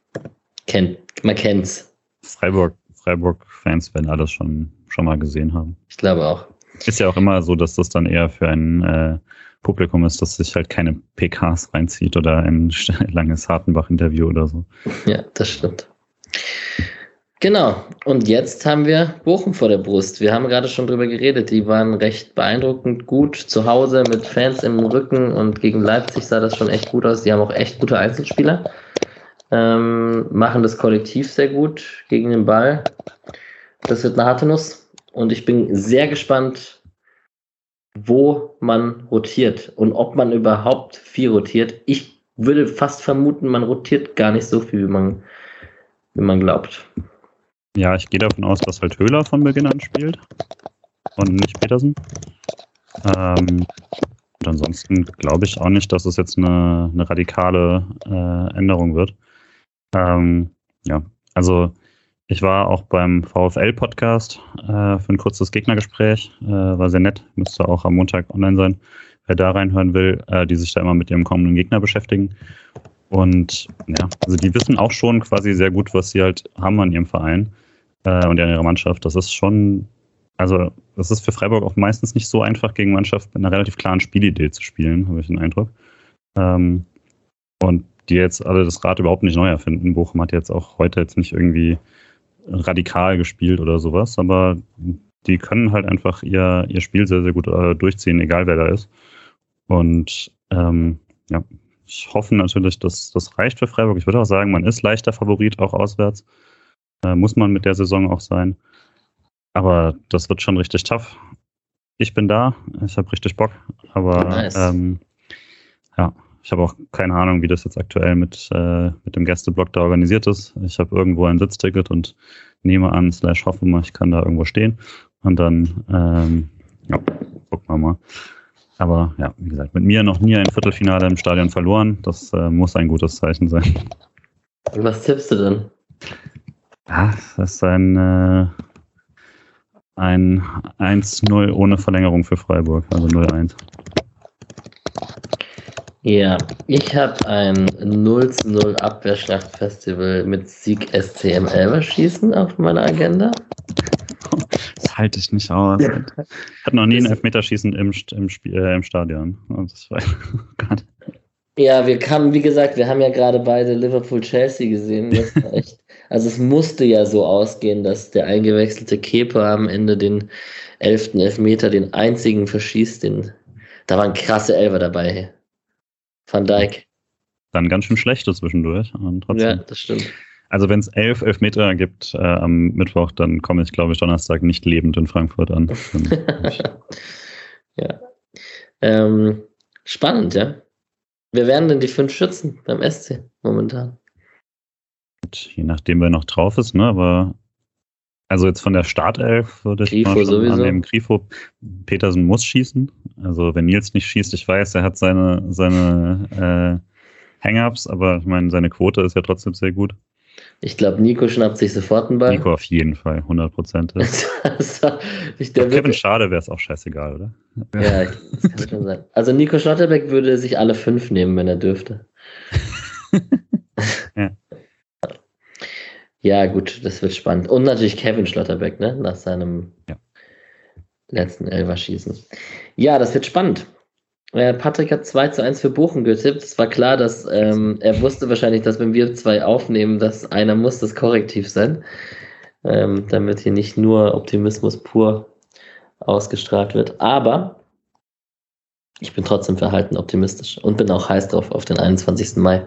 Kennt, man kennt's. Freiburg, Freiburg-Fans werden alles schon schon mal gesehen haben. Ich glaube auch. Ist ja auch immer so, dass das dann eher für ein äh, Publikum ist, das sich halt keine PKs reinzieht oder ein langes Hartenbach-Interview oder so. Ja, das stimmt. Genau. Und jetzt haben wir Bochum vor der Brust. Wir haben gerade schon drüber geredet. Die waren recht beeindruckend gut zu Hause mit Fans im Rücken und gegen Leipzig sah das schon echt gut aus. Die haben auch echt gute Einzelspieler. Ähm, machen das Kollektiv sehr gut gegen den Ball. Das wird eine harte Nuss. Und ich bin sehr gespannt, wo man rotiert und ob man überhaupt viel rotiert. Ich würde fast vermuten, man rotiert gar nicht so viel, wie man, wie man glaubt. Ja, ich gehe davon aus, dass halt Höhler von Beginn an spielt und nicht Petersen. Ähm, und ansonsten glaube ich auch nicht, dass es jetzt eine, eine radikale äh, Änderung wird. Ähm, ja, also ich war auch beim VfL-Podcast äh, für ein kurzes Gegnergespräch. Äh, war sehr nett. Müsste auch am Montag online sein. Wer da reinhören will, äh, die sich da immer mit ihrem kommenden Gegner beschäftigen. Und ja, also die wissen auch schon quasi sehr gut, was sie halt haben an ihrem Verein. Äh, und ihre Mannschaft. Das ist schon, also das ist für Freiburg auch meistens nicht so einfach, gegen Mannschaft mit einer relativ klaren Spielidee zu spielen, habe ich den Eindruck. Ähm, und die jetzt alle das Rad überhaupt nicht neu erfinden. Bochum hat jetzt auch heute jetzt nicht irgendwie radikal gespielt oder sowas, aber die können halt einfach ihr, ihr Spiel sehr, sehr gut äh, durchziehen, egal wer da ist. Und ähm, ja, ich hoffe natürlich, dass das reicht für Freiburg. Ich würde auch sagen, man ist leichter Favorit, auch auswärts. Äh, muss man mit der Saison auch sein. Aber das wird schon richtig tough. Ich bin da, ich habe richtig Bock, aber nice. ähm, ja, ich habe auch keine Ahnung, wie das jetzt aktuell mit, äh, mit dem Gästeblock da organisiert ist. Ich habe irgendwo ein Sitzticket und nehme an, slash hoffe mal, ich kann da irgendwo stehen. Und dann, ähm, ja, gucken wir mal. Aber ja, wie gesagt, mit mir noch nie ein Viertelfinale im Stadion verloren. Das äh, muss ein gutes Zeichen sein. Und was tippst du denn? Ja, das ist ein, äh, ein 1-0 ohne Verlängerung für Freiburg, also 0-1. Ja, ich habe ein 0 zu 0 Abwehrschlachtfestival mit Sieg SCM Elverschießen auf meiner Agenda. Das halte ich nicht aus. Ja. Hat noch nie ein Elfmeterschießen im, im, äh, im Stadion. Das war, Ja, wir kamen, wie gesagt, wir haben ja gerade beide Liverpool-Chelsea gesehen. Das war echt, also es musste ja so ausgehen, dass der eingewechselte Kepa am Ende den elften Elfmeter, den einzigen verschießt. Den, da waren krasse Elfer dabei. Van Dijk. Dann ganz schön schlechte zwischendurch. Ja, das stimmt. Also wenn es elf Elfmeter gibt äh, am Mittwoch, dann komme ich, glaube ich, Donnerstag nicht lebend in Frankfurt an. ja. Ähm, spannend, ja. Wer wären denn die fünf Schützen beim SC momentan? Je nachdem, wer noch drauf ist, ne? Aber also jetzt von der Startelf würde ich Grifo mal sowieso. annehmen. Grifo, Petersen muss schießen. Also wenn Nils nicht schießt, ich weiß, er hat seine, seine äh, Hang-Ups, aber ich meine, seine Quote ist ja trotzdem sehr gut. Ich glaube, Nico schnappt sich sofort einen Ball. Nico auf jeden Fall, 100 Prozent. Kevin Schade wäre es auch scheißegal, oder? Ja, das kann schon sein. Also Nico Schlotterbeck würde sich alle fünf nehmen, wenn er dürfte. ja. Ja, gut, das wird spannend. Und natürlich Kevin Schlotterbeck, ne? Nach seinem ja. letzten Elverschießen. Ja, das wird spannend. Äh, Patrick hat 2 zu 1 für Bochum getippt. Es war klar, dass ähm, er wusste wahrscheinlich, dass wenn wir zwei aufnehmen, dass einer muss das korrektiv sein. Ähm, damit hier nicht nur Optimismus pur ausgestrahlt wird. Aber ich bin trotzdem verhalten optimistisch und bin auch heiß drauf auf den 21. Mai.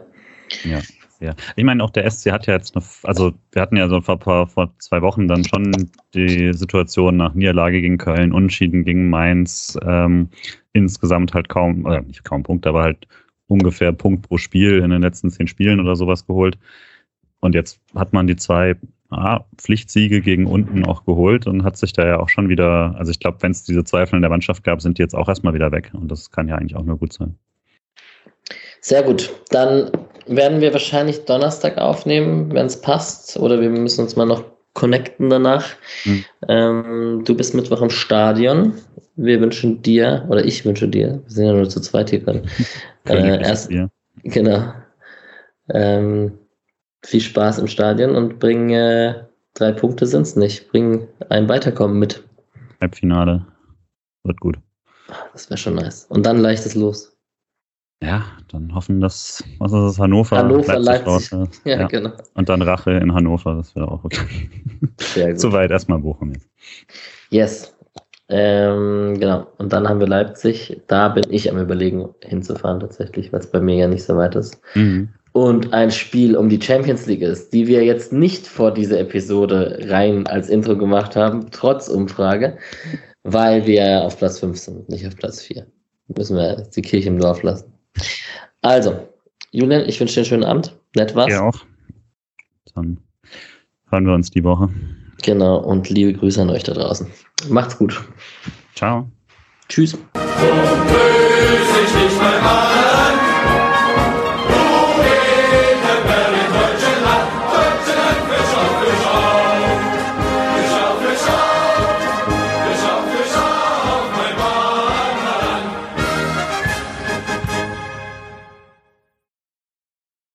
Ja, ja. Ich meine, auch der SC hat ja jetzt noch, also wir hatten ja so vor, vor zwei Wochen dann schon die Situation nach Niederlage gegen Köln, Unschieden gegen Mainz, ähm, insgesamt halt kaum, oder nicht kaum Punkte, aber halt ungefähr Punkt pro Spiel in den letzten zehn Spielen oder sowas geholt. Und jetzt hat man die zwei ah, Pflichtsiege gegen unten auch geholt und hat sich da ja auch schon wieder, also ich glaube, wenn es diese Zweifel in der Mannschaft gab, sind die jetzt auch erstmal wieder weg. Und das kann ja eigentlich auch nur gut sein. Sehr gut. Dann werden wir wahrscheinlich Donnerstag aufnehmen, wenn es passt. Oder wir müssen uns mal noch connecten danach. Hm. Ähm, du bist Mittwoch im Stadion. Wir wünschen dir, oder ich wünsche dir, wir sind ja nur zu zweit hier gerade. äh, erst, genau. Ähm, viel Spaß im Stadion und bring äh, drei Punkte sind es nicht. Bring ein Weiterkommen mit. Halbfinale. Wird gut. Das wäre schon nice. Und dann leichtes Los. Ja, dann hoffen, dass, was ist das, Hannover, Hannover Leipzig. Leipzig. Ja, ja, genau. Und dann Rache in Hannover, das wäre auch okay. Sehr gut. Soweit erstmal Bochum jetzt. Yes. Ähm, genau. Und dann haben wir Leipzig. Da bin ich am überlegen, hinzufahren tatsächlich, weil es bei mir ja nicht so weit ist. Mhm. Und ein Spiel um die Champions League ist, die wir jetzt nicht vor dieser Episode rein als Intro gemacht haben, trotz Umfrage, weil wir auf Platz 5 sind, nicht auf Platz 4. Müssen wir die Kirche im Dorf lassen. Also, Julian, ich wünsche dir einen schönen Abend. Nett war's. Ja auch. Dann hören wir uns die Woche. Genau, und liebe Grüße an euch da draußen. Macht's gut. Ciao. Tschüss. So